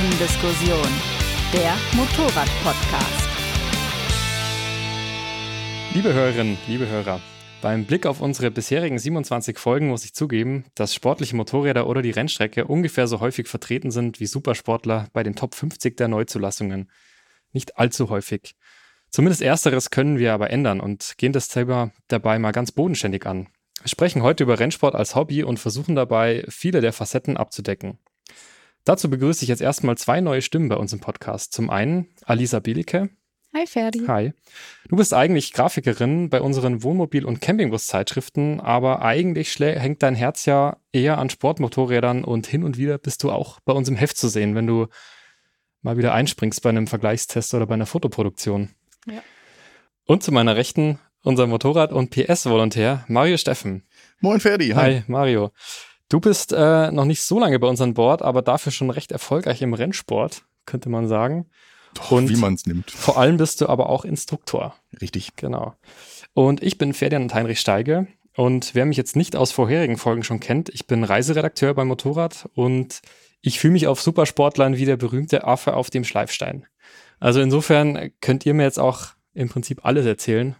Kurvendiskussion, der Motorrad-Podcast. Liebe Hörerinnen, liebe Hörer, beim Blick auf unsere bisherigen 27 Folgen muss ich zugeben, dass sportliche Motorräder oder die Rennstrecke ungefähr so häufig vertreten sind wie Supersportler bei den Top 50 der Neuzulassungen. Nicht allzu häufig. Zumindest ersteres können wir aber ändern und gehen das Thema dabei mal ganz bodenständig an. Wir sprechen heute über Rennsport als Hobby und versuchen dabei, viele der Facetten abzudecken. Dazu begrüße ich jetzt erstmal zwei neue Stimmen bei uns im Podcast. Zum einen Alisa Bielicke. Hi Ferdi. Hi. Du bist eigentlich Grafikerin bei unseren Wohnmobil- und Campingbus-Zeitschriften, aber eigentlich hängt dein Herz ja eher an Sportmotorrädern und hin und wieder bist du auch bei uns im Heft zu sehen, wenn du mal wieder einspringst bei einem Vergleichstest oder bei einer Fotoproduktion. Ja. Und zu meiner Rechten unser Motorrad- und PS-Volontär Mario Steffen. Moin Ferdi. Hi, hi Mario. Du bist äh, noch nicht so lange bei uns an Bord, aber dafür schon recht erfolgreich im Rennsport, könnte man sagen. Doch, und wie man es nimmt. Vor allem bist du aber auch Instruktor. Richtig. Genau. Und ich bin Ferdinand Heinrich Steige. Und wer mich jetzt nicht aus vorherigen Folgen schon kennt, ich bin Reiseredakteur beim Motorrad und ich fühle mich auf Supersportlern wie der berühmte Affe auf dem Schleifstein. Also insofern könnt ihr mir jetzt auch im Prinzip alles erzählen,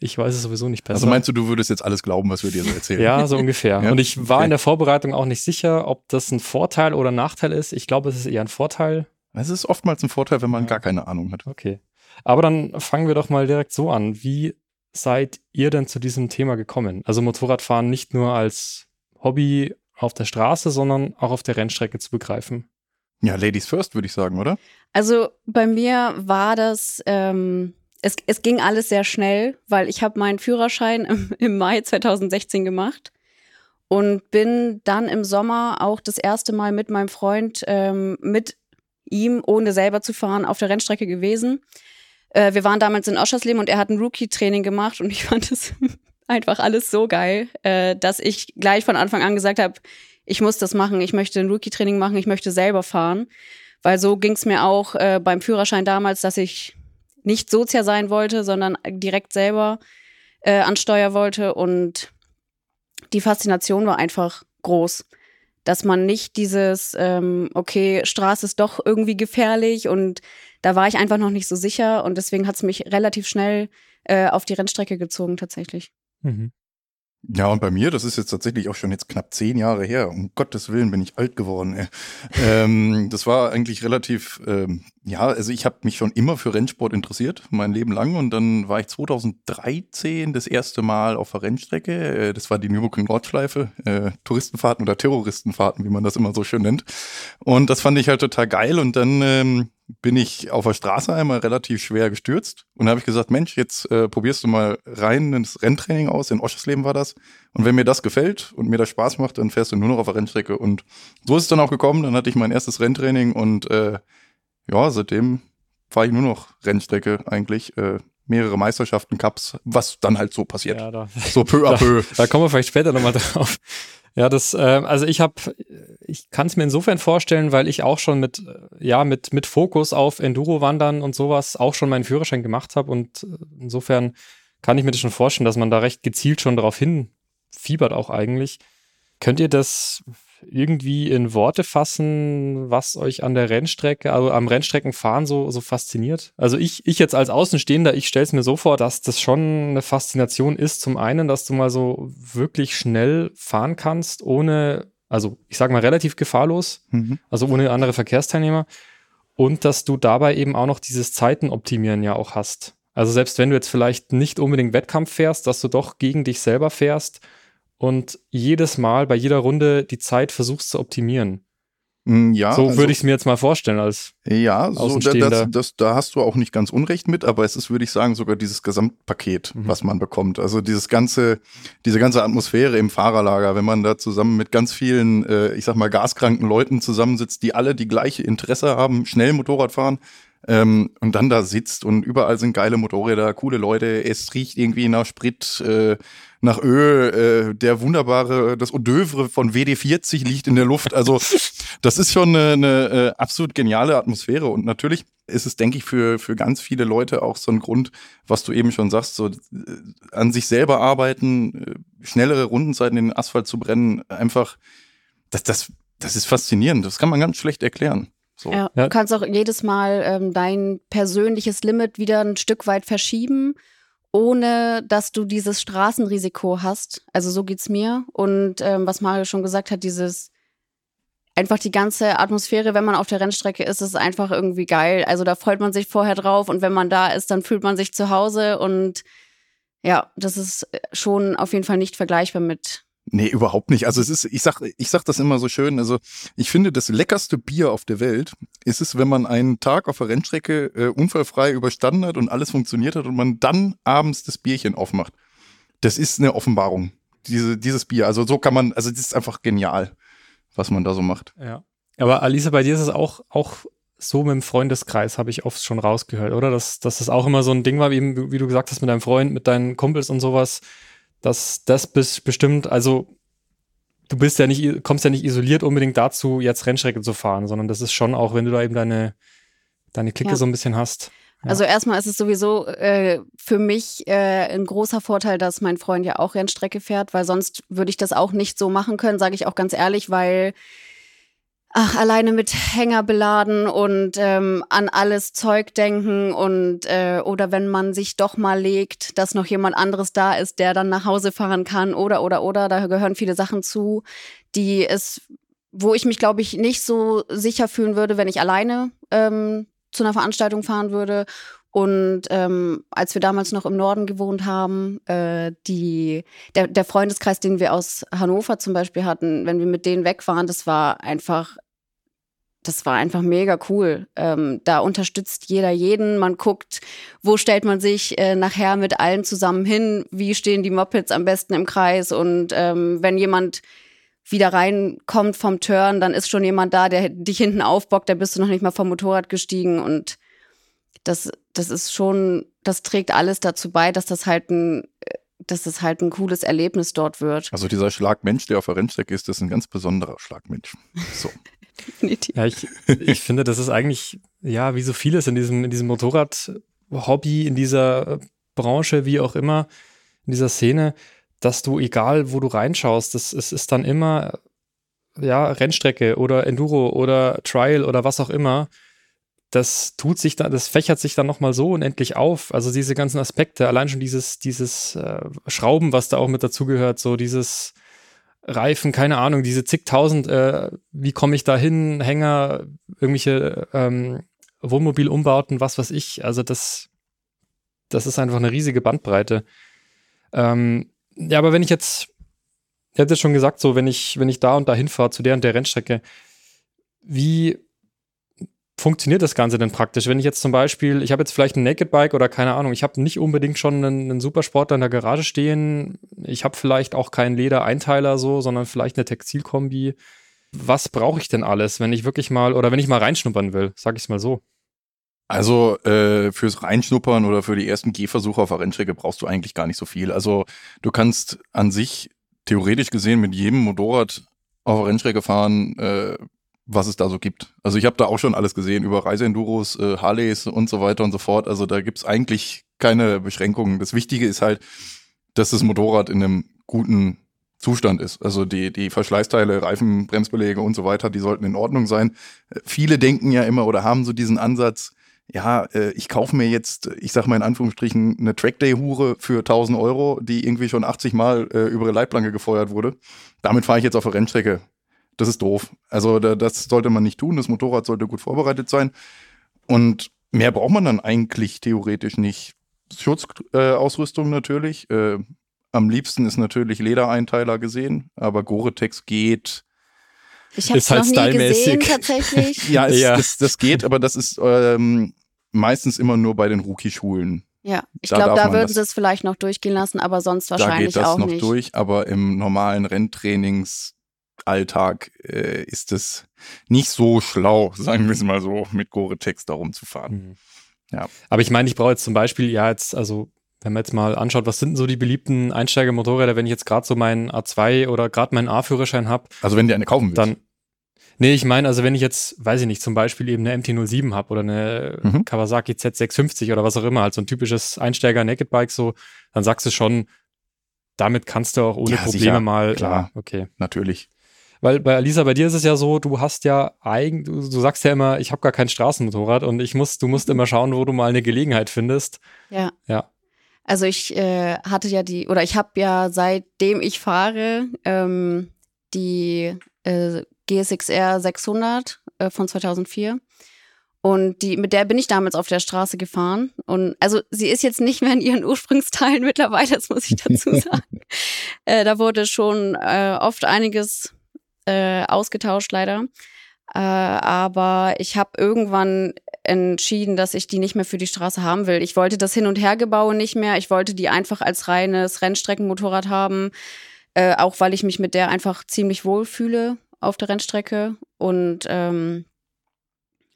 ich weiß es sowieso nicht besser. Also meinst du, du würdest jetzt alles glauben, was wir dir so erzählen? ja, so ungefähr. ja? Und ich war okay. in der Vorbereitung auch nicht sicher, ob das ein Vorteil oder ein Nachteil ist. Ich glaube, es ist eher ein Vorteil. Es ist oftmals ein Vorteil, wenn man ja. gar keine Ahnung hat. Okay. Aber dann fangen wir doch mal direkt so an. Wie seid ihr denn zu diesem Thema gekommen? Also Motorradfahren nicht nur als Hobby auf der Straße, sondern auch auf der Rennstrecke zu begreifen. Ja, Ladies first, würde ich sagen, oder? Also bei mir war das ähm, es, es ging alles sehr schnell, weil ich habe meinen Führerschein im, im Mai 2016 gemacht und bin dann im Sommer auch das erste Mal mit meinem Freund ähm, mit ihm, ohne selber zu fahren, auf der Rennstrecke gewesen. Äh, wir waren damals in Oschersleben und er hat ein Rookie-Training gemacht und ich fand es einfach alles so geil, äh, dass ich gleich von Anfang an gesagt habe, ich muss das machen, ich möchte ein Rookie-Training machen, ich möchte selber fahren. Weil so ging es mir auch äh, beim Führerschein damals, dass ich nicht Sozia sein wollte, sondern direkt selber äh, an Steuer wollte. Und die Faszination war einfach groß. Dass man nicht dieses, ähm, okay, Straße ist doch irgendwie gefährlich und da war ich einfach noch nicht so sicher und deswegen hat es mich relativ schnell äh, auf die Rennstrecke gezogen tatsächlich. Mhm. Ja, und bei mir, das ist jetzt tatsächlich auch schon jetzt knapp zehn Jahre her. Um Gottes Willen bin ich alt geworden. Ey. ähm, das war eigentlich relativ, ähm, ja, also ich habe mich schon immer für Rennsport interessiert, mein Leben lang. Und dann war ich 2013 das erste Mal auf der Rennstrecke. Äh, das war die Nürburgring Nordschleife, äh, Touristenfahrten oder Terroristenfahrten, wie man das immer so schön nennt. Und das fand ich halt total geil. Und dann ähm, bin ich auf der Straße einmal relativ schwer gestürzt und habe ich gesagt, Mensch, jetzt äh, probierst du mal rein ins Renntraining aus, in Oschersleben war das. Und wenn mir das gefällt und mir das Spaß macht, dann fährst du nur noch auf der Rennstrecke. Und so ist es dann auch gekommen. Dann hatte ich mein erstes Renntraining und äh, ja, seitdem fahre ich nur noch Rennstrecke eigentlich. Äh, mehrere Meisterschaften, Cups, was dann halt so passiert. Ja, da, so peu à peu. Da, da kommen wir vielleicht später nochmal drauf. Ja, das, äh, also ich habe, ich kann es mir insofern vorstellen, weil ich auch schon mit, ja, mit, mit Fokus auf Enduro-Wandern und sowas auch schon meinen Führerschein gemacht habe und äh, insofern kann ich mir das schon vorstellen, dass man da recht gezielt schon darauf hinfiebert auch eigentlich. Könnt ihr das irgendwie in Worte fassen, was euch an der Rennstrecke, also am Rennstreckenfahren so, so fasziniert? Also ich, ich jetzt als Außenstehender, ich stelle es mir so vor, dass das schon eine Faszination ist. Zum einen, dass du mal so wirklich schnell fahren kannst, ohne, also ich sage mal relativ gefahrlos, mhm. also ohne andere Verkehrsteilnehmer. Und dass du dabei eben auch noch dieses Zeitenoptimieren ja auch hast. Also selbst wenn du jetzt vielleicht nicht unbedingt Wettkampf fährst, dass du doch gegen dich selber fährst und jedes Mal bei jeder Runde die Zeit versuchst zu optimieren. Mm, ja, so also, würde ich es mir jetzt mal vorstellen als ja, so das, das, da hast du auch nicht ganz unrecht mit, aber es ist, würde ich sagen, sogar dieses Gesamtpaket, mhm. was man bekommt. Also dieses ganze, diese ganze Atmosphäre im Fahrerlager, wenn man da zusammen mit ganz vielen, äh, ich sag mal, gaskranken Leuten zusammensitzt, die alle die gleiche Interesse haben, schnell Motorrad fahren, ähm, und dann da sitzt und überall sind geile Motorräder, coole Leute, es riecht irgendwie nach Sprit, äh, nach Öl, äh, der wunderbare, das Eau d'oeuvre von WD40 liegt in der Luft. Also das ist schon eine, eine äh, absolut geniale Atmosphäre und natürlich ist es, denke ich, für, für ganz viele Leute auch so ein Grund, was du eben schon sagst, so äh, an sich selber arbeiten, äh, schnellere Rundenzeiten in den Asphalt zu brennen, einfach, das, das, das ist faszinierend. Das kann man ganz schlecht erklären. So. Ja, Ja. Du kannst auch jedes Mal ähm, dein persönliches Limit wieder ein Stück weit verschieben, ohne dass du dieses Straßenrisiko hast. Also so geht's mir. Und ähm, was Mario schon gesagt hat, dieses einfach die ganze Atmosphäre, wenn man auf der Rennstrecke ist, ist einfach irgendwie geil. Also da freut man sich vorher drauf und wenn man da ist, dann fühlt man sich zu Hause und ja, das ist schon auf jeden Fall nicht vergleichbar mit. Nee, überhaupt nicht. Also es ist, ich sag, ich sag das immer so schön. Also ich finde, das leckerste Bier auf der Welt ist es, wenn man einen Tag auf der Rennstrecke äh, unfallfrei überstanden hat und alles funktioniert hat und man dann abends das Bierchen aufmacht. Das ist eine Offenbarung. Diese, dieses Bier. Also so kann man, also das ist einfach genial, was man da so macht. Ja. Aber Alisa, bei dir ist es auch, auch so mit dem Freundeskreis, habe ich oft schon rausgehört, oder? Dass, dass das auch immer so ein Ding war, wie, wie du gesagt hast, mit deinem Freund, mit deinen Kumpels und sowas, dass das bis bestimmt, also du bist ja nicht, kommst ja nicht isoliert unbedingt dazu, jetzt Rennstrecke zu fahren, sondern das ist schon auch, wenn du da eben deine, deine Clique Ja. so ein bisschen hast. Ja. Also erstmal ist es sowieso äh, für mich äh, ein großer Vorteil, dass mein Freund ja auch Rennstrecke fährt, weil sonst würde ich das auch nicht so machen können, sage ich auch ganz ehrlich, weil ach, alleine mit Hänger beladen und ähm, an alles Zeug denken und äh, oder wenn man sich doch mal legt, dass noch jemand anderes da ist, der dann nach Hause fahren kann oder oder oder, da gehören viele Sachen zu, die es, wo ich mich glaube ich nicht so sicher fühlen würde, wenn ich alleine ähm, zu einer Veranstaltung fahren würde. Und ähm, als wir damals noch im Norden gewohnt haben, äh, die, der, der Freundeskreis, den wir aus Hannover zum Beispiel hatten, wenn wir mit denen weg waren, das war einfach, das war einfach mega cool. Ähm, da unterstützt jeder jeden. Man guckt, wo stellt man sich äh, nachher mit allen zusammen hin, wie stehen die Mopeds am besten im Kreis. Und ähm, wenn jemand wieder reinkommt vom Turn, dann ist schon jemand da, der dich hinten aufbockt, da bist du noch nicht mal vom Motorrad gestiegen und das, das ist schon, das trägt alles dazu bei, dass das halt ein, dass das halt ein cooles Erlebnis dort wird. Also dieser Schlagmensch, der auf der Rennstrecke ist, ist ein ganz besonderer Schlagmensch. So. Definitiv. Ja, ich, ich finde, das ist eigentlich, ja, wie so vieles in diesem, in diesem Motorrad-Hobby, in dieser Branche, wie auch immer, in dieser Szene, dass du, egal wo du reinschaust, es ist dann immer, ja, Rennstrecke oder Enduro oder Trial oder was auch immer. Das tut sich dann, das fächert sich dann nochmal so unendlich auf. Also diese ganzen Aspekte, allein schon dieses, dieses äh, Schrauben, was da auch mit dazugehört, so dieses, Reifen, keine Ahnung, diese zigtausend, äh, wie komme ich da hin, Hänger, irgendwelche ähm, Wohnmobilumbauten, was weiß ich. Also das, das ist einfach eine riesige Bandbreite. Ähm, ja, aber wenn ich jetzt, ihr habt jetzt schon gesagt, so wenn ich, wenn ich da und da hinfahre zu der und der Rennstrecke, wie funktioniert das Ganze denn praktisch? Wenn ich jetzt zum Beispiel, ich habe jetzt vielleicht ein Naked Bike oder keine Ahnung, ich habe nicht unbedingt schon einen, einen Supersportler in der Garage stehen, ich habe vielleicht auch keinen Ledereinteiler so, sondern vielleicht eine Textilkombi. Was brauche ich denn alles, wenn ich wirklich mal oder wenn ich mal reinschnuppern will, sag ich es mal so. Also äh, fürs Reinschnuppern oder für die ersten Gehversuche auf der Rennstrecke brauchst du eigentlich gar nicht so viel. Also du kannst an sich theoretisch gesehen mit jedem Motorrad auf der Rennstrecke fahren, äh, was es da so gibt. Also ich habe da auch schon alles gesehen über Reiseenduros, äh, Harleys und so weiter und so fort. Also da gibt's eigentlich keine Beschränkungen. Das Wichtige ist halt, dass das Motorrad in einem guten Zustand ist. Also die, die Verschleißteile, Reifen, Bremsbeläge und so weiter, die sollten in Ordnung sein. Äh, Viele denken ja immer oder haben so diesen Ansatz, ja, äh, ich kaufe mir jetzt, ich sag mal in Anführungsstrichen, eine Trackday-Hure für 1000 Euro, die irgendwie schon 80 Mal äh, über eine Leitplanke gefeuert wurde. Damit fahre ich jetzt auf der Rennstrecke. Das ist doof. Also da, das sollte man nicht tun. Das Motorrad sollte gut vorbereitet sein. Und mehr braucht man dann eigentlich theoretisch nicht. Schutzausrüstung äh, natürlich. Äh, am liebsten ist natürlich Ledereinteiler gesehen, aber Gore-Tex geht. Ich habe es Ist halt noch nie gesehen tatsächlich. Ja, es, Ja. Das, das geht, aber das ist ähm, meistens immer nur bei den Rookie-Schulen. Ja, ich Da glaube, da man würden das- sie es vielleicht noch durchgehen lassen, aber sonst Da wahrscheinlich geht das auch noch nicht. durch, aber im normalen Renntrainingsalltag äh, ist es nicht so schlau, sagen wir es mal so, mit Gore-Tex da rumzufahren. Mhm. Ja. Aber ich meine, ich brauche jetzt zum Beispiel, ja, jetzt, also, wenn man jetzt mal anschaut, was sind denn so die beliebten Einsteigermotorräder, wenn ich jetzt gerade so meinen A2 oder gerade meinen A-Führerschein habe, Also wenn du eine kaufen willst. dann. Nee, ich meine, also wenn ich jetzt, weiß ich nicht, zum Beispiel eben eine MT-07 habe oder eine Mhm. Kawasaki Z650 oder was auch immer, halt so ein typisches Einsteiger-Naked-Bike so, dann sagst du schon, damit kannst du auch ohne Ja, Probleme sicher, mal, klar. ja, okay. natürlich. Weil bei Alisa, bei dir ist es ja so, du hast ja eigentlich, du, du sagst ja immer, ich habe gar kein Straßenmotorrad und ich muss, du musst immer schauen, wo du mal eine Gelegenheit findest. Ja. Ja. Also ich äh, hatte ja die, oder ich habe ja seitdem ich fahre, ähm, die äh, GSXR 600 äh, von 2004. Und die, mit der bin ich damals auf der Straße gefahren. Und also sie ist jetzt nicht mehr in ihren Ursprungsteilen mittlerweile, das muss ich dazu sagen. äh, da wurde schon äh, oft einiges äh, ausgetauscht, leider. Äh, aber ich habe irgendwann entschieden, dass ich die nicht mehr für die Straße haben will. Ich wollte das Hin- und Hergebaue nicht mehr. Ich wollte die einfach als reines Rennstreckenmotorrad haben. Äh, auch weil ich mich mit der einfach ziemlich wohl fühle auf der Rennstrecke. Und ähm,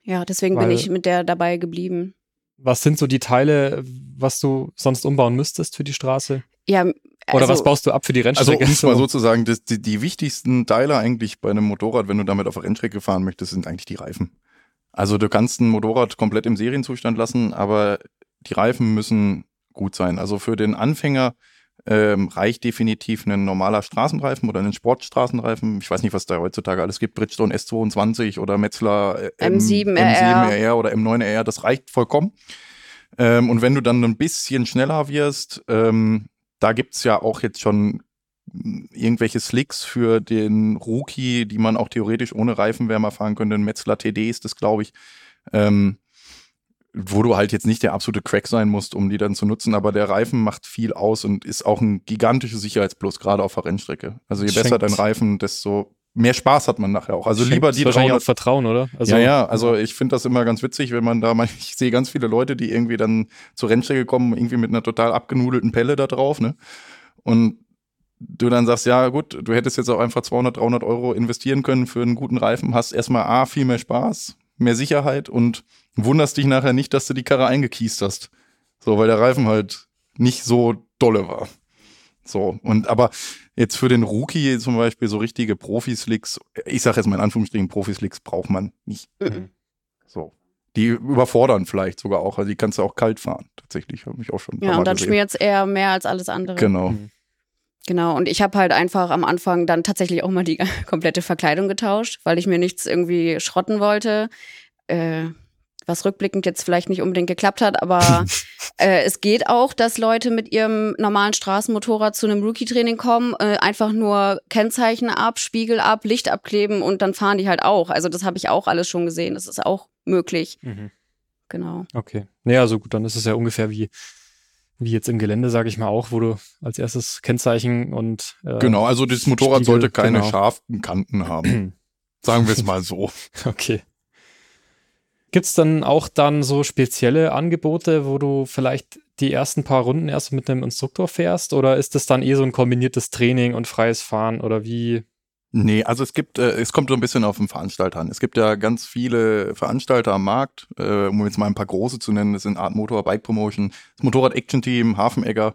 ja, deswegen Weil- bin ich mit der dabei geblieben. Was sind so die Teile, was du sonst umbauen müsstest für die Straße? Ja, Oder also, was baust du ab für die Also Rennstrecke? um es mal so zu sagen, das, die, die wichtigsten Teile eigentlich bei einem Motorrad, wenn du damit auf der Rennstrecke fahren möchtest, sind eigentlich die Reifen. Also du kannst ein Motorrad komplett im Serienzustand lassen, aber die Reifen müssen gut sein. Also für den Anfänger ähm, reicht definitiv ein normaler Straßenreifen oder ein Sportstraßenreifen. Ich weiß nicht, was da heutzutage alles gibt. Bridgestone S22 oder Metzler äh, M- M7 M7 RR oder M9 RR, das reicht vollkommen. Ähm, und wenn du dann ein bisschen schneller wirst, ähm, da gibt's ja auch jetzt schon irgendwelche Slicks für den Rookie, die man auch theoretisch ohne Reifenwärmer fahren könnte. Ein Metzler TD ist das, glaube ich. Ähm, wo du halt jetzt nicht der absolute Crack sein musst, um die dann zu nutzen, aber der Reifen macht viel aus und ist auch ein gigantisches Sicherheitsplus, gerade auf der Rennstrecke. Also je besser Schenkt- dein Reifen, desto mehr Spaß hat man nachher auch. Also lieber die wahrscheinlich 300 auch Vertrauen, oder? Also, ja, ja, also ich finde das immer ganz witzig, wenn man da mal, ich sehe ganz viele Leute, die irgendwie dann zur Rennstrecke kommen, irgendwie mit einer total abgenudelten Pelle da drauf, ne? Und du dann sagst, ja gut, du hättest jetzt auch einfach 200, 300 Euro investieren können für einen guten Reifen, hast erstmal A, viel mehr Spaß, mehr Sicherheit und wunderst dich nachher nicht, dass du die Karre eingekiest hast. So, weil der Reifen halt nicht so dolle war. So, und aber jetzt für den Rookie zum Beispiel so richtige Profislicks, ich sage jetzt mal in Anführungsstrichen, Profislicks braucht man nicht. Mhm. So. Die überfordern vielleicht sogar auch, also die kannst du auch kalt fahren, tatsächlich, habe ich auch schon ja, Mal und dann gesehen. schmiert's eher mehr als alles andere. Genau. Mhm. Genau, und ich habe halt einfach am Anfang dann tatsächlich auch mal die komplette Verkleidung getauscht, weil ich mir nichts irgendwie schrotten wollte. Äh, was rückblickend jetzt vielleicht nicht unbedingt geklappt hat, aber äh, es geht auch, dass Leute mit ihrem normalen Straßenmotorrad zu einem Rookie-Training kommen, äh, einfach nur Kennzeichen ab, Spiegel ab, Licht abkleben und dann fahren die halt auch. Also das habe ich auch alles schon gesehen. Das ist auch möglich. Mhm. Genau. Okay. Naja, so gut, dann ist es ja ungefähr wie, wie jetzt im Gelände, sage ich mal auch, wo du als erstes Kennzeichen und äh, Genau, also das Motorrad Spiegel, sollte keine genau. scharfen Kanten haben. Sagen wir es mal so. Okay. Gibt's dann auch dann so spezielle Angebote, wo du vielleicht die ersten paar Runden erst mit einem Instruktor fährst? Oder ist das dann eh so ein kombiniertes Training und freies Fahren? Oder wie? Nee, also es gibt, äh, es kommt so ein bisschen auf den Veranstalter an. Es gibt ja ganz viele Veranstalter am Markt, äh, um jetzt mal ein paar große zu nennen. Das sind Art Motor, Bike Promotion, das Motorrad Action Team, Hafenegger.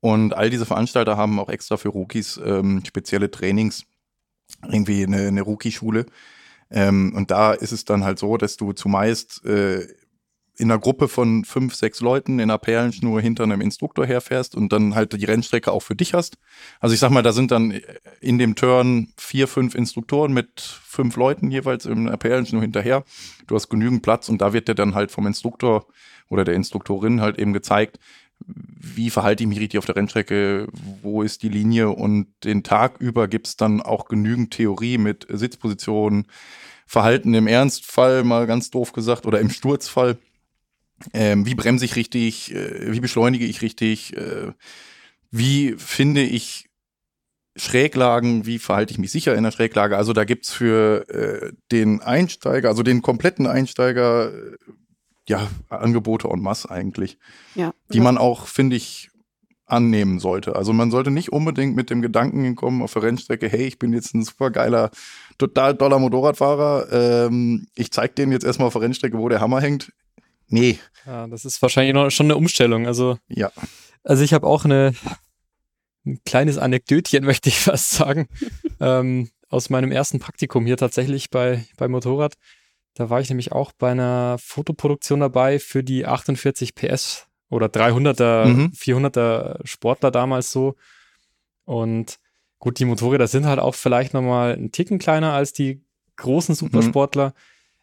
Und all diese Veranstalter haben auch extra für Rookies ähm, spezielle Trainings, irgendwie eine, eine Rookie-Schule. Ähm, und da ist es dann halt so, dass du zumeist äh, in einer Gruppe von fünf, sechs Leuten in einer Perlenschnur hinter einem Instruktor herfährst und dann halt die Rennstrecke auch für dich hast. Also ich sag mal, da sind dann in dem Turn vier, fünf Instruktoren mit fünf Leuten jeweils in einer Perlenschnur hinterher. Du hast genügend Platz und da wird dir dann halt vom Instruktor oder der Instruktorin halt eben gezeigt, wie verhalte ich mich richtig auf der Rennstrecke, wo ist die Linie und den Tag über gibt's dann auch genügend Theorie mit Sitzpositionen, Verhalten im Ernstfall, mal ganz doof gesagt, oder im Sturzfall. Ähm, wie bremse ich richtig, äh, wie beschleunige ich richtig, äh, wie finde ich Schräglagen, wie verhalte ich mich sicher in der Schräglage. Also da gibt's für äh, den Einsteiger, also den kompletten Einsteiger, äh, ja, Angebote en masse eigentlich Ja. die man auch, finde ich, annehmen sollte. Also man sollte nicht unbedingt mit dem Gedanken hinkommen auf der Rennstrecke, hey, ich bin jetzt ein super geiler, total doller Motorradfahrer, ähm, ich zeig denen jetzt erstmal auf der Rennstrecke, wo der Hammer hängt. Nee, Ja, das ist wahrscheinlich noch, schon eine Umstellung. Also, ja. also ich habe auch eine, ein kleines Anekdötchen, möchte ich fast sagen, ähm, aus meinem ersten Praktikum hier tatsächlich bei, bei Motorrad. Da war ich nämlich auch bei einer Fotoproduktion dabei für die 48 PS oder 300er, Mhm. 400er Sportler damals so. Und gut, die Motorräder sind halt auch vielleicht nochmal einen Ticken kleiner als die großen Supersportler. Mhm.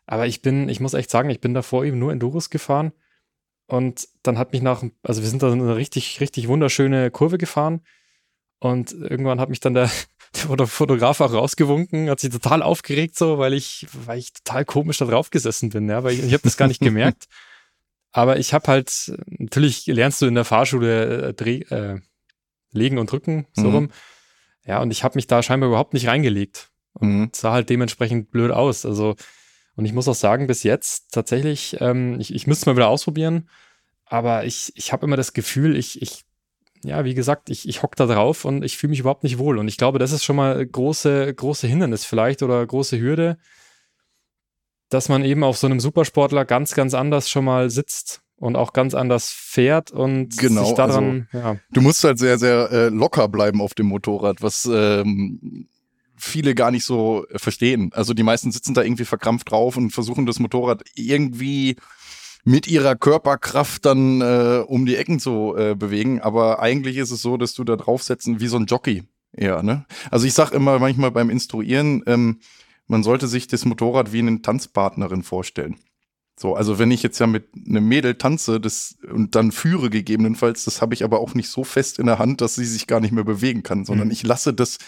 Aber ich bin, ich muss echt sagen, ich bin davor eben nur Enduros gefahren. Und dann hat mich nach, also wir sind da eine richtig, richtig wunderschöne Kurve gefahren. Und irgendwann hat mich dann der, der Fotograf auch rausgewunken, hat sich total aufgeregt, so, weil ich, weil ich total komisch da drauf gesessen bin, ja, weil ich, ich habe das gar nicht gemerkt. Aber ich habe halt, natürlich lernst du in der Fahrschule äh, Dreh, äh, legen und drücken, so mhm. rum. Ja, und ich habe mich da scheinbar überhaupt nicht reingelegt. Und mhm. sah halt dementsprechend blöd aus. Also, und ich muss auch sagen, bis jetzt tatsächlich, ähm, ich, ich müsste mal wieder ausprobieren, aber ich, ich habe immer das Gefühl, ich, ich, ja, wie gesagt, ich, ich hock da drauf und ich fühle mich überhaupt nicht wohl. Und ich glaube, das ist schon mal große, große Hindernis vielleicht oder große Hürde, dass man eben auf so einem Supersportler ganz, ganz anders schon mal sitzt und auch ganz anders fährt und genau, sich daran, also, ja. Du musst halt sehr, sehr äh, locker bleiben auf dem Motorrad, was ähm, viele gar nicht so verstehen. Also die meisten sitzen da irgendwie verkrampft drauf und versuchen das Motorrad irgendwie mit ihrer Körperkraft dann äh, um die Ecken zu äh, bewegen. Aber eigentlich ist es so, dass du da draufsetzen wie so ein Jockey eher. Ne? Also ich sag immer manchmal beim Instruieren, ähm, man sollte sich das Motorrad wie eine Tanzpartnerin vorstellen. So, also wenn ich jetzt ja mit einem Mädel tanze das, und dann führe gegebenenfalls, das habe ich aber auch nicht so fest in der Hand, dass sie sich gar nicht mehr bewegen kann, sondern mhm. ich lasse das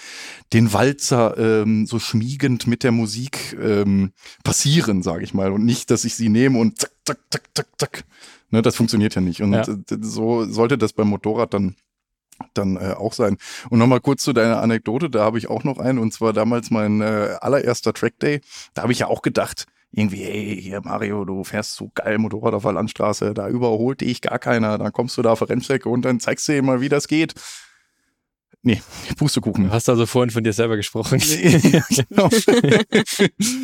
den Walzer ähm, so schmiegend mit der Musik ähm, passieren, sage ich mal, und nicht, dass ich sie nehme und zack, zack, zack, zack, zack. Ne, das funktioniert ja nicht. Und ja. so sollte das beim Motorrad dann dann äh, auch sein. Und nochmal kurz zu deiner Anekdote, da habe ich auch noch einen, und zwar damals mein äh, allererster Track Day. Da habe ich ja auch gedacht, irgendwie, hey, hier Mario, du fährst so geil Motorrad auf der Landstraße, da überholt dich gar keiner, dann kommst du da auf der Rennstrecke und dann zeigst du dir mal, wie das geht. Nee, Pustekuchen. Du hast also vorhin von dir selber gesprochen. genau.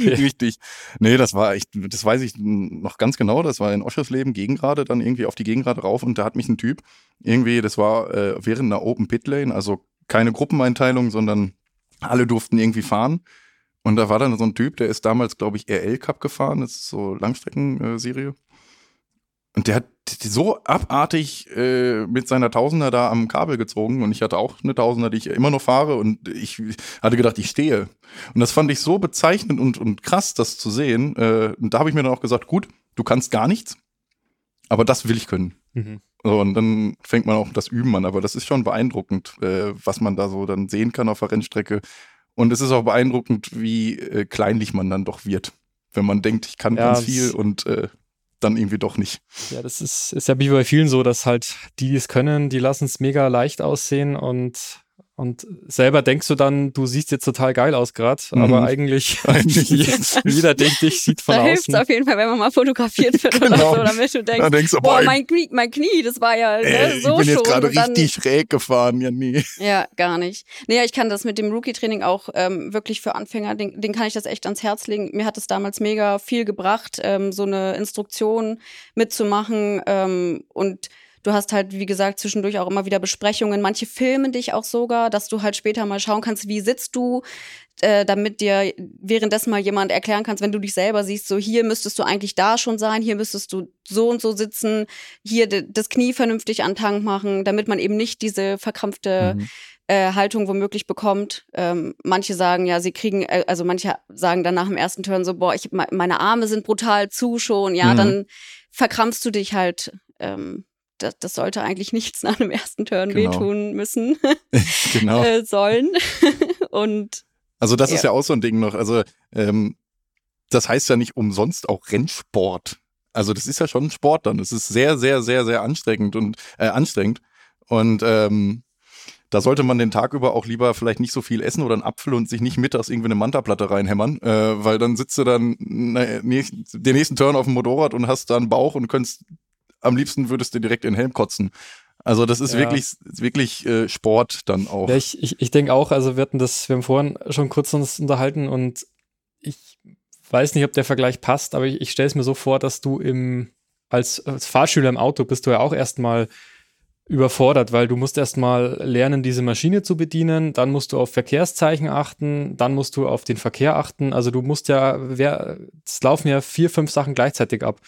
Richtig. Nee, das war echt, das weiß ich noch ganz genau. Das war in Oschersleben Gegengrade, dann irgendwie auf die Gegengrade rauf und da hat mich ein Typ irgendwie, das war äh, während einer Open Pit Lane, also keine Gruppeneinteilung, sondern alle durften irgendwie fahren. Und da war dann so ein Typ, der ist damals, glaube ich, RL Cup gefahren, das ist so Langstreckenserie. Und der hat so abartig äh, mit seiner Tausender da am Kabel gezogen und ich hatte auch eine Tausender, die ich immer noch fahre und ich hatte gedacht, ich stehe. Und das fand ich so bezeichnend und, und krass, das zu sehen. Äh, und da habe ich mir dann auch gesagt, gut, du kannst gar nichts, aber das will ich können. Mhm. So, und dann fängt man auch das Üben an, aber das ist schon beeindruckend, äh, was man da so dann sehen kann auf der Rennstrecke. Und es ist auch beeindruckend, wie äh, kleinlich man dann doch wird, wenn man denkt, ich kann ja, ganz viel und äh, dann irgendwie doch nicht. Ja, das ist, ist ja wie bei vielen so, dass halt die, die es können, die lassen es mega leicht aussehen und und selber denkst du dann, du siehst jetzt total geil aus gerade, mhm. aber eigentlich, eigentlich jeder denkt dich, sieht von da außen. Da hilft auf jeden Fall, wenn man mal fotografiert wird genau. oder so, damit du denkst, denkst du, boah, mein Knie, mein Knie, das war ja ne, ey, so Ich bin jetzt gerade richtig schräg gefahren, ja nee. Ja, gar nicht. Nee, ich kann das mit dem Rookie-Training auch ähm, wirklich für Anfänger, den, den kann ich das echt ans Herz legen. Mir hat es damals mega viel gebracht, ähm, so eine Instruktion mitzumachen ähm, und Du hast halt, wie gesagt, zwischendurch auch immer wieder Besprechungen. Manche filmen dich auch sogar, dass du halt später mal schauen kannst, wie sitzt du, äh, damit dir währenddessen mal jemand erklären kannst, wenn du dich selber siehst, so hier müsstest du eigentlich da schon sein, hier müsstest du so und so sitzen, hier das Knie vernünftig an Tank machen, damit man eben nicht diese verkrampfte mhm. äh, Haltung womöglich bekommt. Ähm, manche sagen ja, sie kriegen, äh, also manche sagen dann nach dem ersten Turn so, boah, ich, meine Arme sind brutal zu schon, ja, mhm. dann verkrampfst du dich halt ähm, das, das sollte eigentlich nichts nach einem ersten Turn genau. wehtun müssen, genau. äh, sollen. und also das ja. ist ja auch so ein Ding noch. Also ähm, das heißt ja nicht umsonst auch Rennsport. Also das ist ja schon ein Sport dann. Es ist sehr, sehr, sehr, sehr anstrengend und äh, anstrengend. Und ähm, da sollte man den Tag über auch lieber vielleicht nicht so viel essen oder einen Apfel und sich nicht mittags irgendwie eine Mantaplatte reinhämmern, äh, weil dann sitzt du dann na, nächst, den nächsten Turn auf dem Motorrad und hast da einen Bauch und könntest am liebsten würdest du direkt in den Helm kotzen. Also das ist ja. wirklich, wirklich äh, Sport dann auch. Ja, ich, ich, ich denke auch, also wir hatten das, wir haben vorhin schon kurz uns unterhalten und ich weiß nicht, ob der Vergleich passt, aber ich, ich stelle es mir so vor, dass du im, als, als Fahrschüler im Auto bist du ja auch erstmal überfordert, weil du musst erstmal lernen, diese Maschine zu bedienen, dann musst du auf Verkehrszeichen achten, dann musst du auf den Verkehr achten. Also du musst ja, wer, es laufen ja vier, fünf Sachen gleichzeitig ab.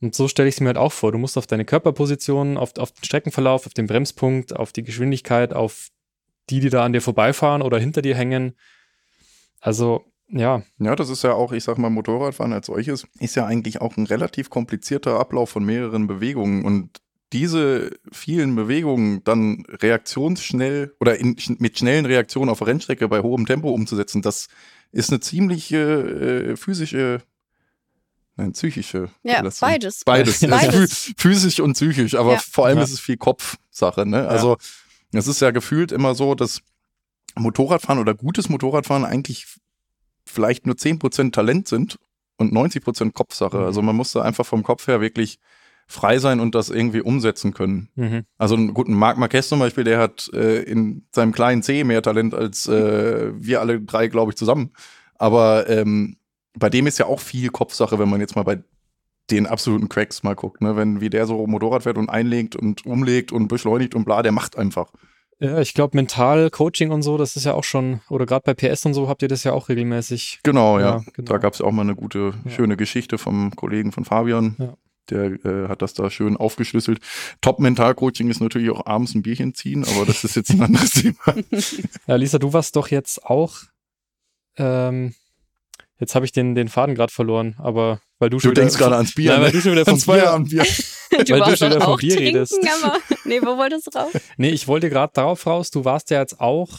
Und so stelle ich es mir halt auch vor. Du musst auf deine Körperposition, auf, auf den Streckenverlauf, auf den Bremspunkt, auf die Geschwindigkeit, auf die, die da an dir vorbeifahren oder hinter dir hängen. Also, ja. Ja, das ist ja auch, ich sag mal, Motorradfahren als solches ist ja eigentlich auch ein relativ komplizierter Ablauf von mehreren Bewegungen und diese vielen Bewegungen dann reaktionsschnell oder in, mit schnellen Reaktionen auf Rennstrecke bei hohem Tempo umzusetzen, das ist eine ziemlich äh, physische, nein, psychische. Ja, beides. Beides. beides. Physisch und psychisch, aber ja. vor allem ja. ist es viel Kopfsache. Ne? Also es ist ja gefühlt immer so, dass Motorradfahren oder gutes Motorradfahren eigentlich vielleicht nur 10% Talent sind und 90% Kopfsache. Mhm. Also man muss da einfach vom Kopf her wirklich frei sein und das irgendwie umsetzen können. Mhm. Also einen guten Marc Marquez zum Beispiel, der hat äh, in seinem kleinen C mehr Talent als äh, wir alle drei, glaube ich, zusammen. Aber ähm, bei dem ist ja auch viel Kopfsache, wenn man jetzt mal bei den absoluten Cracks mal guckt, ne? Wenn wie der so Motorrad fährt und einlegt und umlegt und beschleunigt und bla, der macht einfach. Ja, ich glaube, mental Coaching und so, das ist ja auch schon, oder gerade bei PS und so habt ihr das ja auch regelmäßig. Genau, ja. ja genau. Da gab es auch mal eine gute, ja. schöne Geschichte vom Kollegen von Fabian. Ja. Der äh, hat das da schön aufgeschlüsselt. Top-Mental-Coaching ist natürlich auch abends ein Bierchen ziehen, aber das ist jetzt ein anderes Thema. Ja, Lisa, du warst doch jetzt auch. Ähm, jetzt habe ich den, den Faden gerade verloren, aber weil du, du schon. Du denkst gerade ans Bier. Nein, weil du schon wieder vom Bier, am Bier. du weil du schon wieder vom Bier trinken, redest. Aber, nee, wo wolltest du raus? nee, ich wollte gerade darauf raus, du warst ja jetzt auch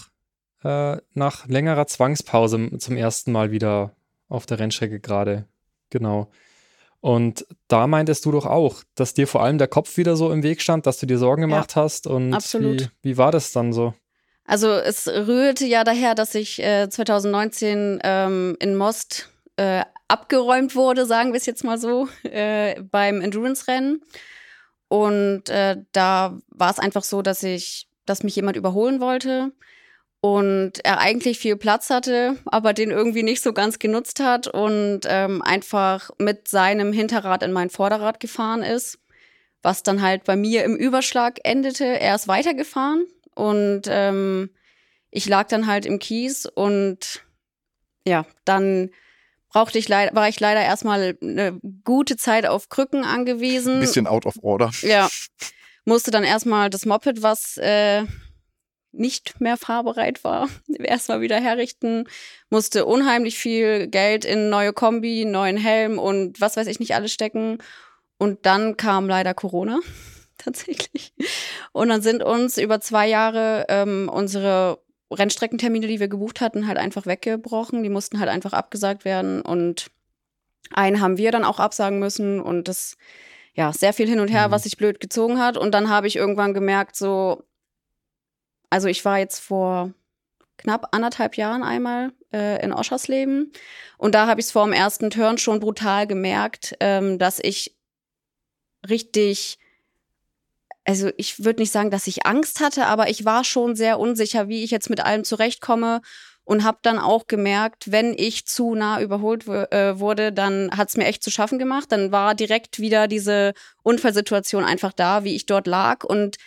äh, nach längerer Zwangspause zum ersten Mal wieder auf der Rennstrecke gerade. Genau. Und da meintest du doch auch, dass dir vor allem der Kopf wieder so im Weg stand, dass du dir Sorgen gemacht ja, hast. Und absolut. Wie, wie war das dann so? Also es rührte ja daher, dass ich äh, 2019 ähm, in Most äh, abgeräumt wurde, sagen wir es jetzt mal so, äh, beim Endurance-Rennen. Und äh, da war es einfach so, dass ich, dass mich jemand überholen wollte und er eigentlich viel Platz hatte, aber den irgendwie nicht so ganz genutzt hat und ähm, einfach mit seinem Hinterrad in mein Vorderrad gefahren ist, was dann halt bei mir im Überschlag endete. Er ist weitergefahren und ähm, ich lag dann halt im Kies und ja, dann brauchte ich leider, war ich leider erstmal eine gute Zeit auf Krücken angewiesen. Bisschen out of order. Ja. Musste dann erstmal das Moped, was äh, nicht mehr fahrbereit war, erstmal wieder herrichten, musste unheimlich viel Geld in neue Kombi, neuen Helm und was weiß ich nicht alles stecken. Und dann kam leider Corona tatsächlich. Und dann sind uns über zwei Jahre ähm, unsere Rennstreckentermine, die wir gebucht hatten, halt einfach weggebrochen. Die mussten halt einfach abgesagt werden. Und einen haben wir dann auch absagen müssen. Und das, ja, sehr viel hin und her, mhm. was sich blöd gezogen hat. Und dann habe ich irgendwann gemerkt, so, also ich war jetzt vor knapp anderthalb Jahren einmal äh, in Oschersleben und da habe ich es vor dem ersten Turn schon brutal gemerkt, ähm, dass ich richtig, also ich würde nicht sagen, dass ich Angst hatte, aber ich war schon sehr unsicher, wie ich jetzt mit allem zurechtkomme und habe dann auch gemerkt, wenn ich zu nah überholt äh, wurde, dann hat es mir echt zu schaffen gemacht. Dann war direkt wieder diese Unfallsituation einfach da, wie ich dort lag und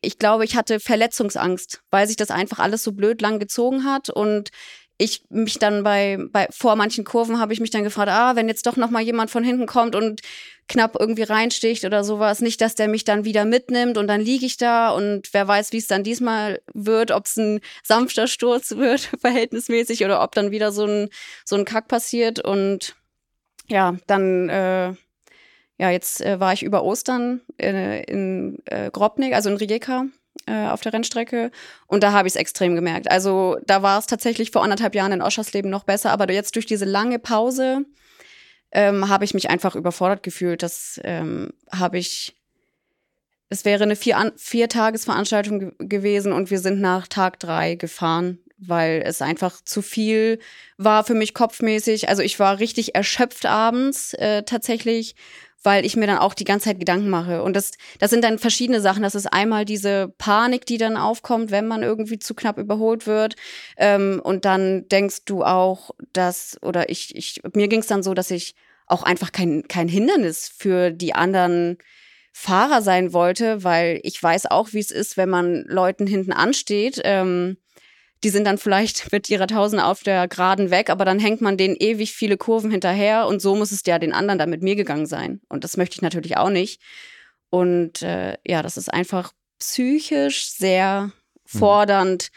ich glaube, ich hatte Verletzungsangst, weil sich das einfach alles so blöd lang gezogen hat und ich mich dann bei, bei vor manchen Kurven habe ich mich dann gefragt, ah, wenn jetzt doch noch mal jemand von hinten kommt und knapp irgendwie reinsticht oder sowas, nicht, dass der mich dann wieder mitnimmt und dann liege ich da und wer weiß, wie es dann diesmal wird, ob es ein sanfter Sturz wird verhältnismäßig oder ob dann wieder so ein so ein Kack passiert. Und ja, dann äh, ja, jetzt äh, war ich über Ostern äh, in äh, Grobnik, also in Rijeka äh, auf der Rennstrecke und da habe ich es extrem gemerkt. Also da war es tatsächlich vor anderthalb Jahren in Oschersleben noch besser, aber jetzt durch diese lange Pause ähm, habe ich mich einfach überfordert gefühlt. Das ähm, habe ich es wäre eine vier, vier Tagesveranstaltung ge gewesen und wir sind nach Tag drei gefahren, weil es einfach zu viel war für mich kopfmäßig. Also ich war richtig erschöpft abends äh, tatsächlich weil ich mir dann auch die ganze Zeit Gedanken mache. Und das, das sind dann verschiedene Sachen. Das ist einmal diese Panik, die dann aufkommt, wenn man irgendwie zu knapp überholt wird. Ähm, und dann denkst du auch, dass, oder ich, ich mir ging es dann so, dass ich auch einfach kein, kein Hindernis für die anderen Fahrer sein wollte, weil ich weiß auch, wie es ist, wenn man Leuten hinten ansteht. Ähm, die sind dann vielleicht mit ihrer Tausend auf der Geraden weg, aber dann hängt man denen ewig viele Kurven hinterher und so muss es ja den anderen dann mit mir gegangen sein. Und das möchte ich natürlich auch nicht. Und äh, ja, das ist einfach psychisch sehr fordernd,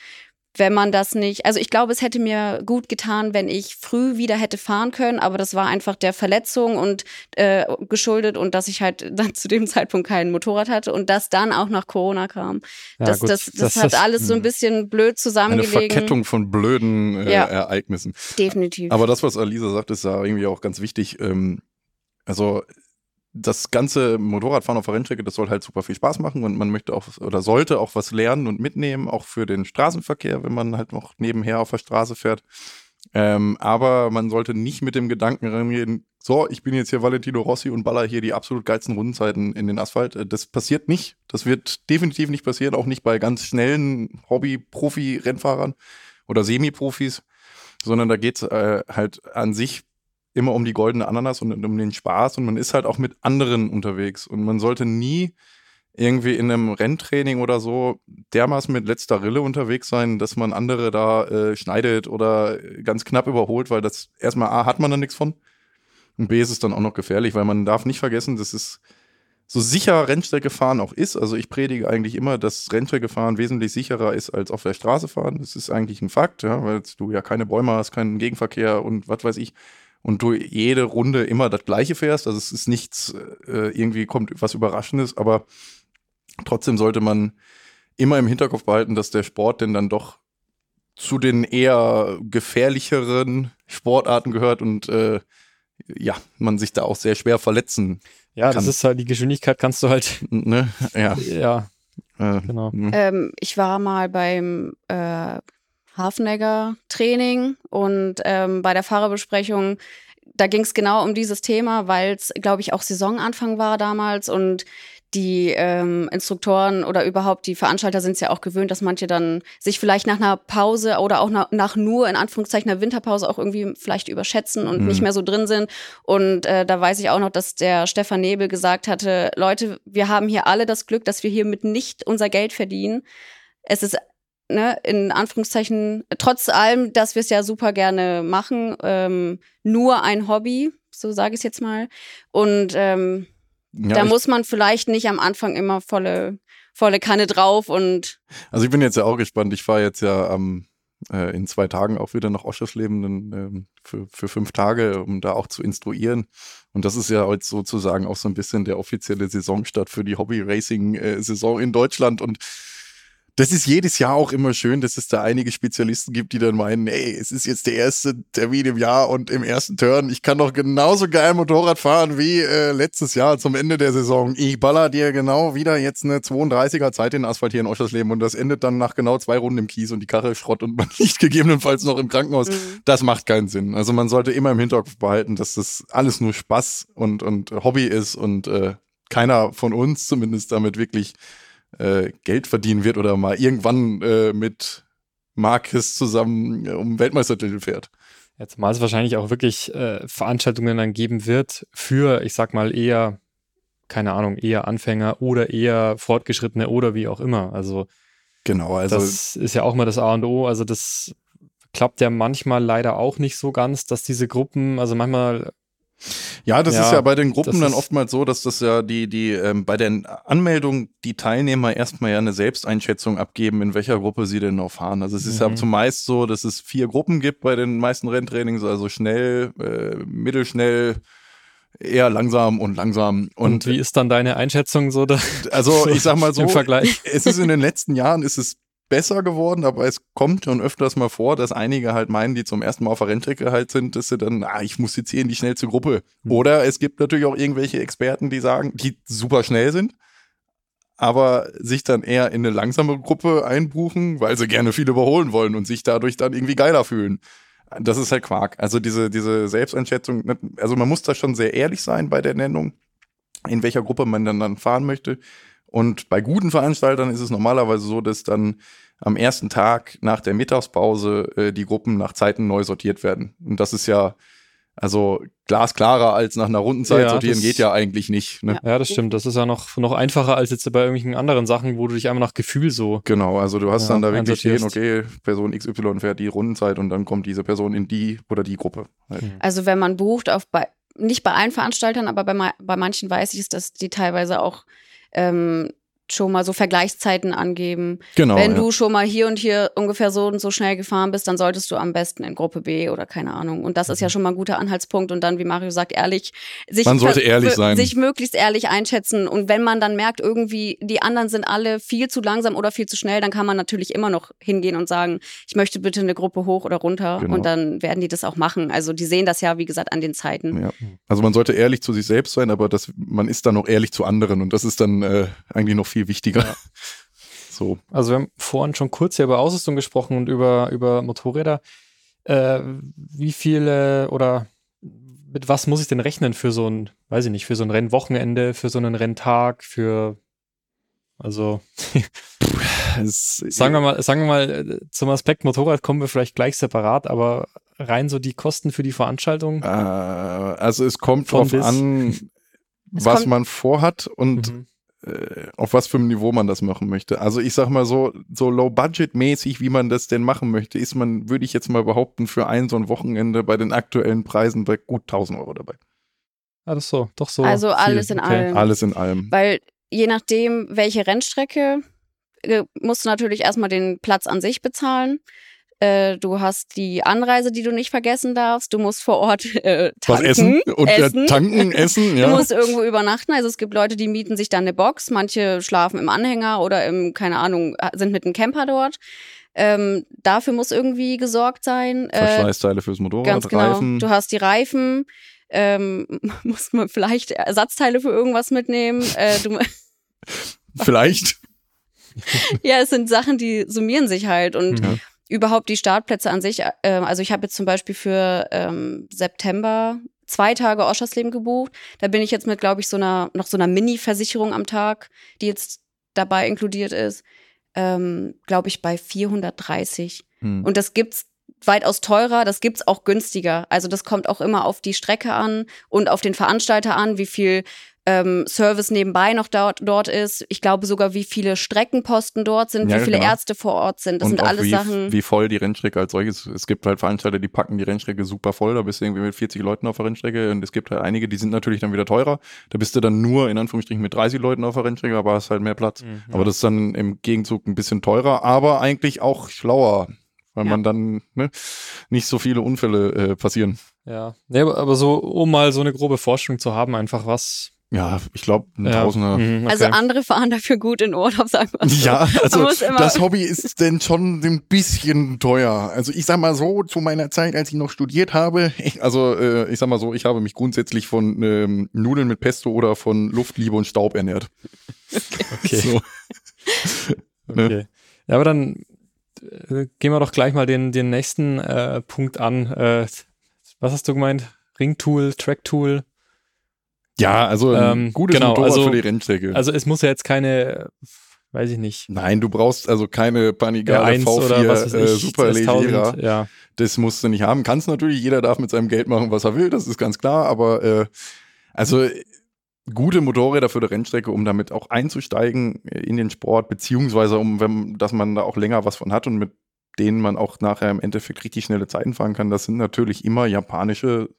wenn man das nicht, also ich glaube, es hätte mir gut getan, wenn ich früh wieder hätte fahren können, aber das war einfach der Verletzung und äh, geschuldet und dass ich halt dann zu dem Zeitpunkt kein Motorrad hatte und das dann auch nach Corona kam. Ja, das, gut, das, das, das hat alles so ein bisschen blöd Eine zusammengelegen. Verkettung von blöden äh, Ja. Ereignissen. Definitiv. Aber das, was Alisa sagt, ist ja irgendwie auch ganz wichtig. Ähm, also das ganze Motorradfahren auf der Rennstrecke, das soll halt super viel Spaß machen und man möchte auch oder sollte auch was lernen und mitnehmen, auch für den Straßenverkehr, wenn man halt noch nebenher auf der Straße fährt. Ähm, aber man sollte nicht mit dem Gedanken rangehen, so, ich bin jetzt hier Valentino Rossi und baller hier die absolut geilsten Rundenzeiten in den Asphalt. Äh, Das passiert nicht. Das wird definitiv nicht passieren, auch nicht bei ganz schnellen Hobby-Profi-Rennfahrern oder Semi-Profis, sondern da geht's äh, halt an sich immer um die goldene Ananas und um den Spaß und man ist halt auch mit anderen unterwegs und man sollte nie irgendwie in einem Renntraining oder so dermaßen mit letzter Rille unterwegs sein, dass man andere da äh, schneidet oder ganz knapp überholt, weil das erstmal A hat man da nichts von und B ist es dann auch noch gefährlich, weil man darf nicht vergessen, das ist so sicher Rennstrecke fahren auch ist. Also ich predige eigentlich immer, dass Rennstrecke fahren wesentlich sicherer ist als auf der Straße fahren. Das ist eigentlich ein Fakt, ja, weil du ja keine Bäume hast, keinen Gegenverkehr und was weiß ich. Und du jede Runde immer das Gleiche fährst. Also es ist nichts, äh, irgendwie kommt was Überraschendes, aber trotzdem sollte man immer im Hinterkopf behalten, dass der Sport denn dann doch zu den eher gefährlicheren Sportarten gehört und äh, ja, man sich da auch sehr schwer verletzen. Ja, das kann. ist halt, die Geschwindigkeit kannst du halt, Ne? Ja. ja, Äh, genau. hm. Ähm, ich war mal beim äh, Hafenegger-Training und ähm, bei der Fahrerbesprechung, da ging es genau um dieses Thema, weil es, glaube ich, auch Saisonanfang war damals und die ähm, Instruktoren oder überhaupt die Veranstalter sind es ja auch gewöhnt, dass manche dann sich vielleicht nach einer Pause oder auch nach, nach nur in Anführungszeichen einer Winterpause auch irgendwie vielleicht überschätzen und Mhm. nicht mehr so drin sind. Und äh, da weiß ich auch noch, dass der Stefan Nebel gesagt hatte, Leute, wir haben hier alle das Glück, dass wir hiermit nicht unser Geld verdienen. Es ist ne, in Anführungszeichen, trotz allem, dass wir es ja super gerne machen, ähm, nur ein Hobby, so sage ich es jetzt mal. Und ähm, Ja, da muss man vielleicht nicht am Anfang immer volle, volle Kanne drauf und also ich bin jetzt ja auch gespannt. Ich fahre jetzt ja am äh, in zwei Tagen auch wieder nach Oschersleben ähm, für, für fünf Tage, um da auch zu instruieren. Und das ist ja heute sozusagen auch so ein bisschen der offizielle Saisonstart für die Hobby-Racing-Saison in Deutschland. Und das ist jedes Jahr auch immer schön, dass es da einige Spezialisten gibt, die dann meinen, ey, es ist jetzt der erste Termin im Jahr und im ersten Turn, ich kann doch genauso geil Motorrad fahren wie äh, letztes Jahr zum Ende der Saison. Ich baller dir genau wieder jetzt eine 32er Zeit in den Asphalt hier in Oschersleben und das endet dann nach genau zwei Runden im Kies und die Karre Schrott und man liegt gegebenenfalls noch im Krankenhaus. Mhm. Das macht keinen Sinn. Also man sollte immer im Hinterkopf behalten, dass das alles nur Spaß und, und Hobby ist und äh, keiner von uns zumindest damit wirklich äh, Geld verdienen wird oder mal irgendwann äh, mit Marcus zusammen äh, um Weltmeistertitel fährt. Jetzt mal es wahrscheinlich auch wirklich äh, Veranstaltungen dann geben wird für, ich sag mal, eher, keine Ahnung, eher Anfänger oder eher Fortgeschrittene oder wie auch immer. Also, Genau, also das ist ja auch mal das A und O. Also das klappt ja manchmal leider auch nicht so ganz, dass diese Gruppen, also manchmal, ja, das Ja, ist ja bei den Gruppen dann oftmals so, dass das ja die, die ähm, bei der Anmeldung die Teilnehmer erstmal ja eine Selbsteinschätzung abgeben, in welcher Gruppe sie denn noch fahren. Also es ist ja Mhm. zumeist so, dass es vier Gruppen gibt bei den meisten Renntrainings, also schnell, äh, mittelschnell, eher langsam und langsam. und, Und, wie ist dann deine Einschätzung so da, also ich sag mal so, im Vergleich? es ist in den letzten Jahren ist es besser geworden, aber es kommt schon öfters mal vor, dass einige halt meinen, die zum ersten Mal auf der Rennstrecke halt sind, dass sie dann, ah, ich muss jetzt hier in die schnellste Gruppe. Hm. Oder es gibt natürlich auch irgendwelche Experten, die sagen, die super schnell sind, aber sich dann eher in eine langsame Gruppe einbuchen, weil sie gerne viel überholen wollen und sich dadurch dann irgendwie geiler fühlen. Das ist halt Quark. Also diese, diese Selbsteinschätzung, ne, also man muss da schon sehr ehrlich sein bei der Nennung, in welcher Gruppe man dann, dann fahren möchte. Und bei guten Veranstaltern ist es normalerweise so, dass dann am ersten Tag nach der Mittagspause äh, die Gruppen nach Zeiten neu sortiert werden. Und das ist ja also glasklarer als nach einer Rundenzeit Ja, sortieren das- geht ja eigentlich nicht. Ne? Ja, das stimmt. Das ist ja noch, noch einfacher als jetzt bei irgendwelchen anderen Sachen, wo du dich einfach nach Gefühl so. Genau, also du hast Ja, dann da wirklich stehen, okay, Person XY fährt die Rundenzeit und dann kommt diese Person in die oder die Gruppe. Halt. also wenn man bucht auf bei nicht bei allen Veranstaltern, aber bei, bei manchen weiß ich es, dass die teilweise auch ähm, schon mal so Vergleichszeiten angeben. Genau. Wenn ja. du schon mal hier und hier ungefähr so und so schnell gefahren bist, dann solltest du am besten in Gruppe B oder keine Ahnung. Und das ist ja schon mal ein guter Anhaltspunkt. Und dann, wie Mario sagt, ehrlich, sich, Man sollte ehrlich sein. sich möglichst ehrlich einschätzen. Und wenn man dann merkt, irgendwie, die anderen sind alle viel zu langsam oder viel zu schnell, dann kann man natürlich immer noch hingehen und sagen, ich möchte bitte eine Gruppe hoch oder runter. Genau. Und dann werden die das auch machen. Also die sehen das ja, wie gesagt, an den Zeiten. Ja. Also man sollte ehrlich zu sich selbst sein, aber das, man ist dann auch ehrlich zu anderen und das ist dann äh, eigentlich noch viel wichtiger. So. Also wir haben vorhin schon kurz hier über Ausrüstung gesprochen und über, über Motorräder. Äh, wie viele oder mit was muss ich denn rechnen für so ein, weiß ich nicht, für so ein Rennwochenende, für so einen Renntag, für also sagen wir mal, sagen wir mal, äh, zum Aspekt Motorrad kommen wir vielleicht gleich separat, aber rein so die Kosten für die Veranstaltung. äh, also es kommt drauf an, was kommt- man vorhat und Mhm. Äh, auf was für einem Niveau man das machen möchte. Also ich sag mal so, so low-budget-mäßig, wie man das denn machen möchte, ist man, würde ich jetzt mal behaupten, für ein so ein Wochenende bei den aktuellen Preisen bei gut 1000 Euro dabei. Ah, das ist so, doch so. Also viel. alles in okay. allem. Alles in allem. Weil je nachdem, welche Rennstrecke, äh, musst du natürlich erstmal den Platz an sich bezahlen. Äh, du hast die Anreise, die du nicht vergessen darfst. Du musst vor Ort äh, Was tanken. essen und essen. Äh, tanken, essen, Du ja. musst irgendwo übernachten. Also es gibt Leute, die mieten sich dann eine Box. Manche schlafen im Anhänger oder im, keine Ahnung, sind mit einem Camper dort. Ähm, dafür muss irgendwie gesorgt sein. Äh, Verschleißteile fürs Motorrad, Ganz genau. Reifen. Du hast die Reifen. Ähm, muss man vielleicht Ersatzteile für irgendwas mitnehmen. Äh, du, Vielleicht. ja, es sind Sachen, die summieren sich halt und Mhm. Überhaupt die Startplätze an sich. Äh, also ich habe jetzt zum Beispiel für ähm, September zwei Tage Oschersleben gebucht. Da bin ich jetzt mit, glaube ich, so einer noch so einer Mini-Versicherung am Tag, die jetzt dabei inkludiert ist, ähm, glaube ich, bei 430. Hm. Und das gibt's weitaus teurer, das gibt's auch günstiger. Also das kommt auch immer auf die Strecke an und auf den Veranstalter an, wie viel ähm, Service nebenbei noch dort, dort ist. Ich glaube sogar, wie viele Streckenposten dort sind, Ja, wie viele genau. Ärzte vor Ort sind. Das und sind auch alles wie, Sachen. wie voll die Rennstrecke als solches. Es gibt halt Veranstalter, die packen die Rennstrecke super voll. Da bist du irgendwie mit 40 Leuten auf der Rennstrecke. Und es gibt halt einige, die sind natürlich dann wieder teurer. Da bist du dann nur in Anführungsstrichen mit 30 Leuten auf der Rennstrecke, aber hast halt mehr Platz. Mhm. Aber das ist dann im Gegenzug ein bisschen teurer, aber eigentlich auch schlauer. Weil Ja. man dann ne, nicht so viele Unfälle äh, passieren. Ja, nee, aber, aber so, um mal so eine grobe Vorstellung zu haben, einfach was. Ja, ich glaube, ein Ja. Tausender. Mhm, okay. Also andere fahren dafür gut in Urlaub, sagen wir so. Ja, also das Hobby ist denn schon ein bisschen teuer. Also ich sag mal so, zu meiner Zeit, als ich noch studiert habe, ich, also äh, ich sag mal so, ich habe mich grundsätzlich von ähm, Nudeln mit Pesto oder von Luft, Liebe und Staub ernährt. Okay. So. ne? Okay. Ja, aber dann äh, gehen wir doch gleich mal den, den nächsten äh, Punkt an. Äh, was hast du gemeint? Ringtool, Tracktool. Ja, also ein Ähm, gutes genau, Motorrad also- für die Rennstrecke. Also es muss ja jetzt keine, weiß ich nicht, Nein, du brauchst also keine Panigale R1 V4 oder was weiß äh, ich, Super S1000, Leggera. Ja, Das musst du nicht haben. Kannst natürlich, jeder darf mit seinem Geld machen, was er will, das ist ganz klar, aber äh, also gute Motorräder für die Rennstrecke, um damit auch einzusteigen in den Sport, beziehungsweise um, wenn, dass man da auch länger was von hat und mit denen man auch nachher im Endeffekt richtig schnelle Zeiten fahren kann, das sind natürlich immer japanische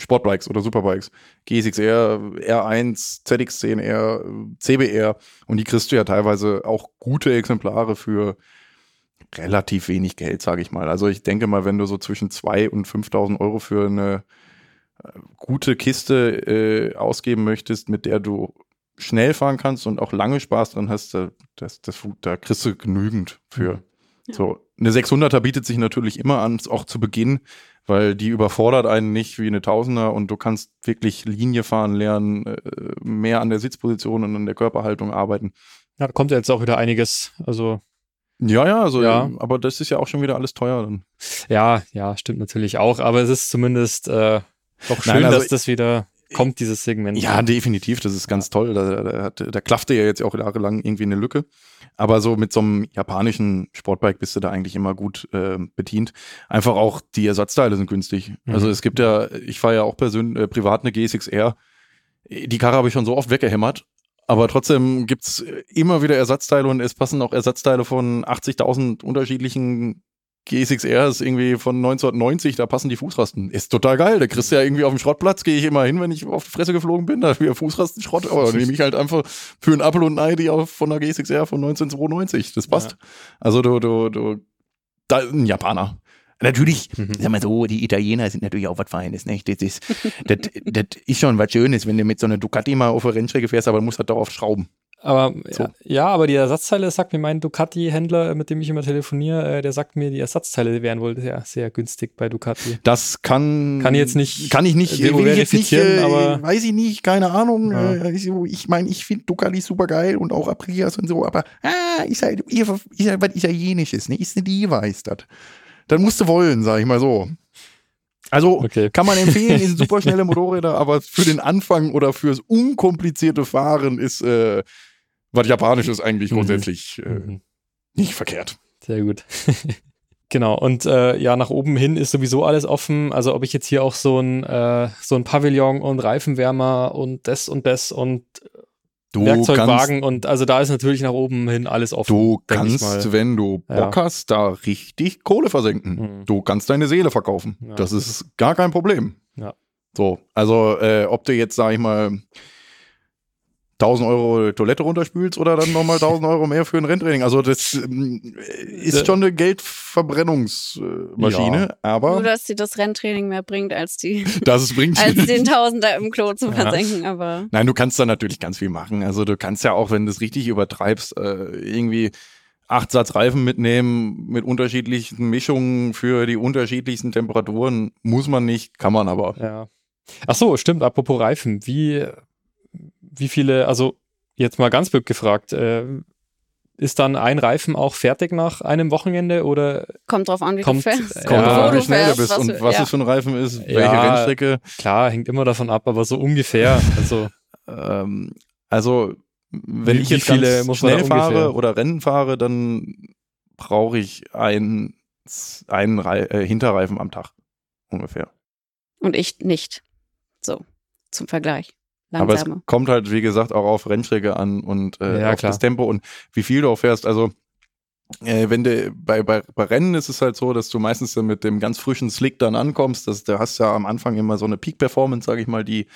Sportbikes oder Superbikes. GSXR, R1, ZX10R, CBR und die kriegst du ja teilweise auch gute Exemplare für relativ wenig Geld, sage ich mal. Also ich denke mal, wenn du so zwischen 2.000 und 5.000 Euro für eine äh, gute Kiste äh, ausgeben möchtest, mit der du schnell fahren kannst und auch lange Spaß dran hast, da, das, das, da kriegst du genügend für. Ja. So, eine 600er bietet sich natürlich immer an, auch zu Beginn, weil die überfordert einen nicht wie eine Tausender und du kannst wirklich Linie fahren lernen, äh, mehr an der Sitzposition und an der Körperhaltung arbeiten. ja da kommt ja jetzt auch wieder einiges. Also Ja, ja, also, Ja. aber das ist ja auch schon wieder alles teuer dann. ja, ja, stimmt natürlich auch, aber es ist zumindest äh, doch schön, Nein, also- dass das wieder kommt, dieses Segment. Ja, definitiv, das ist ganz toll. Da, da, da klaffte ja jetzt auch jahrelang irgendwie eine Lücke. Aber so mit so einem japanischen Sportbike bist du da eigentlich immer gut äh, bedient. Einfach auch die Ersatzteile sind günstig. Mhm. Also es gibt ja, ich fahre ja auch persönlich äh, privat eine GSX-R. Die Karre habe ich schon so oft weggehämmert. Aber trotzdem gibt's immer wieder Ersatzteile und es passen auch Ersatzteile von 80.000 unterschiedlichen GSXR ist irgendwie von 1990, da passen die Fußrasten. Ist total geil. Da kriegst du ja irgendwie auf dem Schrottplatz, gehe ich immer hin, wenn ich auf die Fresse geflogen bin, da wieder Fußrastenschrott, aber dann nehme ich halt einfach für einen Apfel und ein Ei die auf, von der GSXR von 1992. Das passt. Ja. Also du, du, du, da ein Japaner. Natürlich, Mhm. Sag mal so, die Italiener sind natürlich auch was Feines, nicht? Das ist, das, das ist schon was Schönes, wenn du mit so einer Ducati mal auf der Rennstrecke fährst, aber du musst halt dauerhaft schrauben. Aber So. ja, ja, aber die Ersatzteile, sagt mir mein Ducati-Händler, mit dem ich immer telefoniere, äh, der sagt mir, die Ersatzteile wären wohl sehr, sehr günstig bei Ducati. Das kann. Kann ich jetzt nicht Kann ich nicht. will ich jetzt nicht äh, aber- weiß ich nicht, keine Ahnung. Ja. Äh, also ich meine, ich finde Ducati super geil und auch Aprilias und so, aber ah, ist halt, ist halt was Italienisches, ne? Ist nicht weiß das. Dann musst du wollen, sag ich mal so. Also Okay. kann man empfehlen, sind super schnelle Motorräder, aber für den Anfang oder fürs unkomplizierte Fahren ist äh, was Japanisches eigentlich Mhm. grundsätzlich äh, Mhm. nicht verkehrt. Sehr gut. genau. Und äh, ja, nach oben hin ist sowieso alles offen. Also ob ich jetzt hier auch so ein, äh, so ein Pavillon und Reifenwärmer und das und das und Du Werkzeugwagen und also da ist natürlich nach oben hin alles offen. Du kannst, wenn du Ja. Bock hast, da richtig Kohle versenken. Mhm. Du kannst deine Seele verkaufen. Ja. Das ist gar kein Problem. Ja. So, also äh, ob du jetzt, sag ich mal, 1000 Euro Toilette runterspülst oder dann nochmal 1000 Euro mehr für ein Renntraining. Also das ähm, ist Äh, schon eine Geldverbrennungsmaschine, Nur, aber dass sie das Renntraining mehr bringt, als die, das es bringt. als den Tausender im Klo zu Ja. versenken, aber. Nein, du kannst da natürlich ganz viel machen. Also du kannst ja auch, wenn du es richtig übertreibst, äh, irgendwie acht Satz Reifen mitnehmen mit unterschiedlichen Mischungen für die unterschiedlichsten Temperaturen. Muss man nicht, kann man aber. Ja. Ach so, stimmt. Apropos Reifen. Wie, wie viele, also jetzt mal ganz blöd gefragt, äh, ist dann ein Reifen auch fertig nach einem Wochenende oder Kommt drauf an, wie Kommt- du fährst. Kommt Ja. drauf an, wie schnell du bist was und du- was ja. es für ein Reifen ist, welche Ja. Rennstrecke. klar, hängt immer davon ab, aber so ungefähr. Also Ähm, also, wenn Wie- ich wie jetzt viele ganz schnell fahre oder Rennen fahre, dann brauche ich ein, einen Rei- äh, Hinterreifen am Tag. Ungefähr. Und ich nicht. So, zum Vergleich. Aber es Langsamer. kommt halt, wie gesagt, auch auf Rennstrecke an und äh, Ja, auf klar. das Tempo und wie viel du auch fährst. Also, äh, wenn du bei, bei, bei Rennen ist es halt so, dass du meistens dann mit dem ganz frischen Slick dann ankommst. Das, da hast du ja am Anfang immer so eine Peak-Performance, sage ich mal, die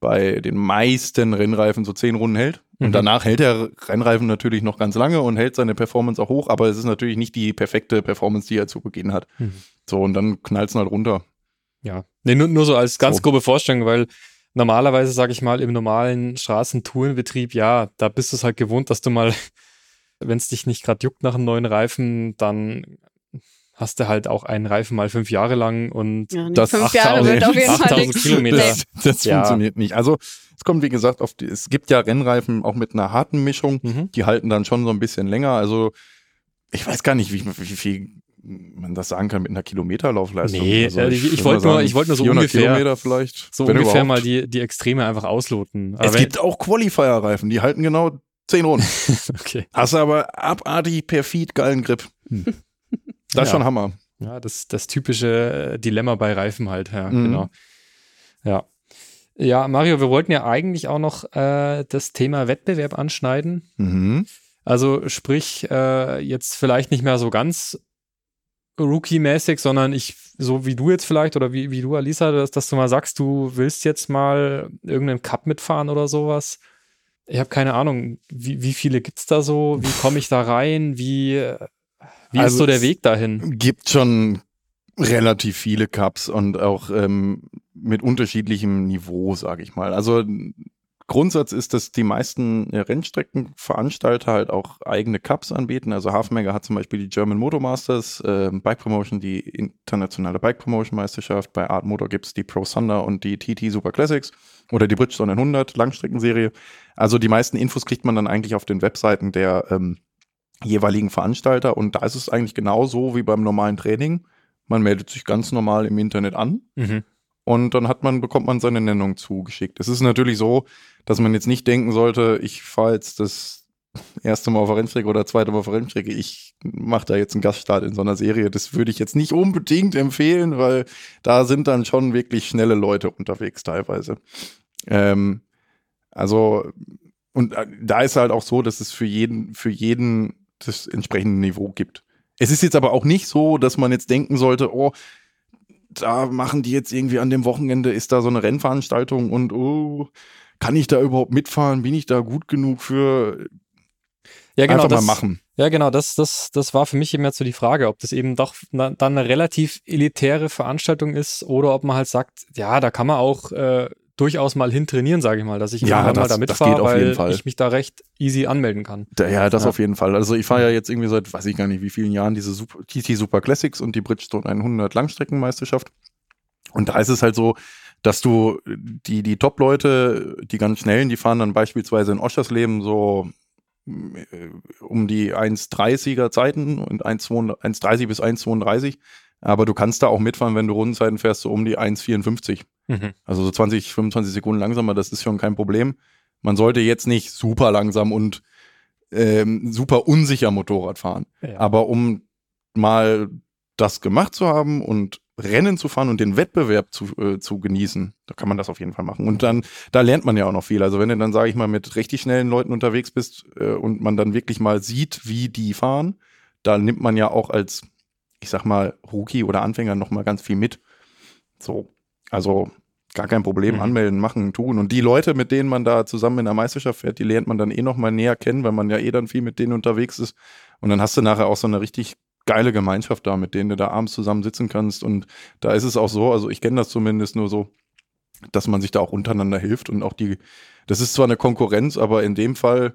bei den meisten Rennreifen so zehn Runden hält. Und Mhm. danach hält der Rennreifen natürlich noch ganz lange und hält seine Performance auch hoch, aber es ist natürlich nicht die perfekte Performance, die er zu Beginn hat. Mhm. So, und dann knallt's halt runter. ja. Nee, nur, nur so als ganz So. grobe Vorstellung, weil normalerweise, sage ich mal, im normalen Straßentourenbetrieb, ja, da bist du es halt gewohnt, dass du mal, wenn es dich nicht gerade juckt nach einem neuen Reifen, dann hast du halt auch einen Reifen mal fünf Jahre lang und Ja, das fünf Jahre 8000 wird auf jeden Fall 8000 nichts. Kilometer. Das, das Ja. funktioniert nicht. Also es kommt, wie gesagt, auf die, es gibt ja Rennreifen auch mit einer harten Mischung, Mhm. die halten dann schon so ein bisschen länger. Also ich weiß gar nicht, wie, wie viel man das sagen kann mit einer Kilometerlaufleistung. Nee, also, ich- ich wollte nur- ich wollte nur so 400 ungefähr- Kilometer vielleicht. so ungefähr überhaupt. mal die, die Extreme einfach ausloten. Aber Es gibt auch Qualifier-Reifen, die halten genau zehn Runden. okay. Hast aber abartig perfid geilen Grip. Das ist Ja. schon Hammer. Ja, das, das typische äh, Dilemma bei Reifen halt, ja, Mhm. genau. Ja. Ja, Mario, wir wollten ja eigentlich auch noch äh, das Thema Wettbewerb anschneiden. Mhm. Also sprich, äh, jetzt vielleicht nicht mehr so ganz Rookie-mäßig, sondern ich, so wie du jetzt vielleicht oder wie, wie du, Alisa, dass, dass du mal sagst, du willst jetzt mal irgendeinen Cup mitfahren oder sowas. Ich habe keine Ahnung, wie, wie viele gibt's da so? Wie komme ich da rein? Wie, wie ist Also so der es- Weg dahin? Gibt schon relativ viele Cups und auch ähm, mit unterschiedlichem Niveau, sage ich mal. Also Grundsatz ist, dass die meisten äh, Rennstreckenveranstalter halt auch eigene Cups anbieten. Also Hafenmega hat zum Beispiel die German Motor Masters, äh, Bike Promotion, die internationale Bike Promotion Meisterschaft. Bei Art Motor gibt's die Pro Thunder und die TT Super Classics oder die Bridgestone 100 Langstreckenserie. Also die meisten Infos kriegt man dann eigentlich auf den Webseiten der ähm, jeweiligen Veranstalter und da ist es eigentlich genauso wie beim normalen Training. Man meldet sich ganz normal im Internet an Mhm. Und dann hat man, bekommt man seine Nennung zugeschickt. Es ist natürlich so, dass man jetzt nicht denken sollte, ich fahre jetzt das erste Mal auf Rennstrecke oder zweite Mal auf Rennstrecke, ich mache da jetzt einen Gaststart in so einer Serie. Das würde ich jetzt nicht unbedingt empfehlen, weil da sind dann schon wirklich schnelle Leute unterwegs teilweise. Ähm, also, und äh, da ist halt auch so, dass es für jeden, für jeden das entsprechende Niveau gibt. Es ist jetzt aber auch nicht so, dass man jetzt denken sollte, oh, da machen die jetzt irgendwie an dem Wochenende, ist da so eine Rennveranstaltung und oh, kann ich da überhaupt mitfahren? Bin ich da gut genug für? Ja, genau, Einfach das, mal machen. Ja, genau, das, das, das war für mich eben jetzt so die Frage, ob das eben doch na, dann eine relativ elitäre Veranstaltung ist oder ob man halt sagt, ja, da kann man auch äh, durchaus mal hintrainieren, sage ich mal, dass ich Ja, irgendwann mal das- da das mitfahre, jeden weil Fall. ich mich da recht easy anmelden kann. Da- Ja, das Ja. auf jeden Fall. Also ich fahre ja jetzt irgendwie seit, weiß ich gar nicht, wie vielen Jahren diese Super, TT Super Classics und die Bridgestone 100 Langstreckenmeisterschaft. Und da ist es halt so, dass du die, die Top-Leute, die ganz schnellen, die fahren dann beispielsweise in Oschersleben so äh, um die 1,30er Zeiten und 1,2 1,30 bis 1,32. Aber du kannst da auch mitfahren, wenn du Rundenzeiten fährst, so um die 1,54. Mhm. Also so 20, 25 Sekunden langsamer, das ist schon kein Problem. Man sollte jetzt nicht super langsam und ähm, super unsicher Motorrad fahren. Ja. Aber um mal das gemacht zu haben und Rennen zu fahren und den Wettbewerb zu, äh, zu genießen, da kann man das auf jeden Fall machen. Und dann, da lernt man ja auch noch viel. Also wenn du dann, sage ich mal, mit richtig schnellen Leuten unterwegs bist äh, und man dann wirklich mal sieht, wie die fahren, da nimmt man ja auch als, ich sag mal, Rookie oder Anfänger noch mal ganz viel mit. So, also gar kein Problem, Mhm. anmelden, machen, tun. Und die Leute, mit denen man da zusammen in der Meisterschaft fährt, die lernt man dann eh noch mal näher kennen, weil man ja eh dann viel mit denen unterwegs ist. Und dann hast du nachher auch so eine richtig geile Gemeinschaft da, mit denen du da abends zusammen sitzen kannst. Und da ist es auch so, also ich kenne das zumindest nur so, dass man sich da auch untereinander hilft und auch die, das ist zwar eine Konkurrenz, aber in dem Fall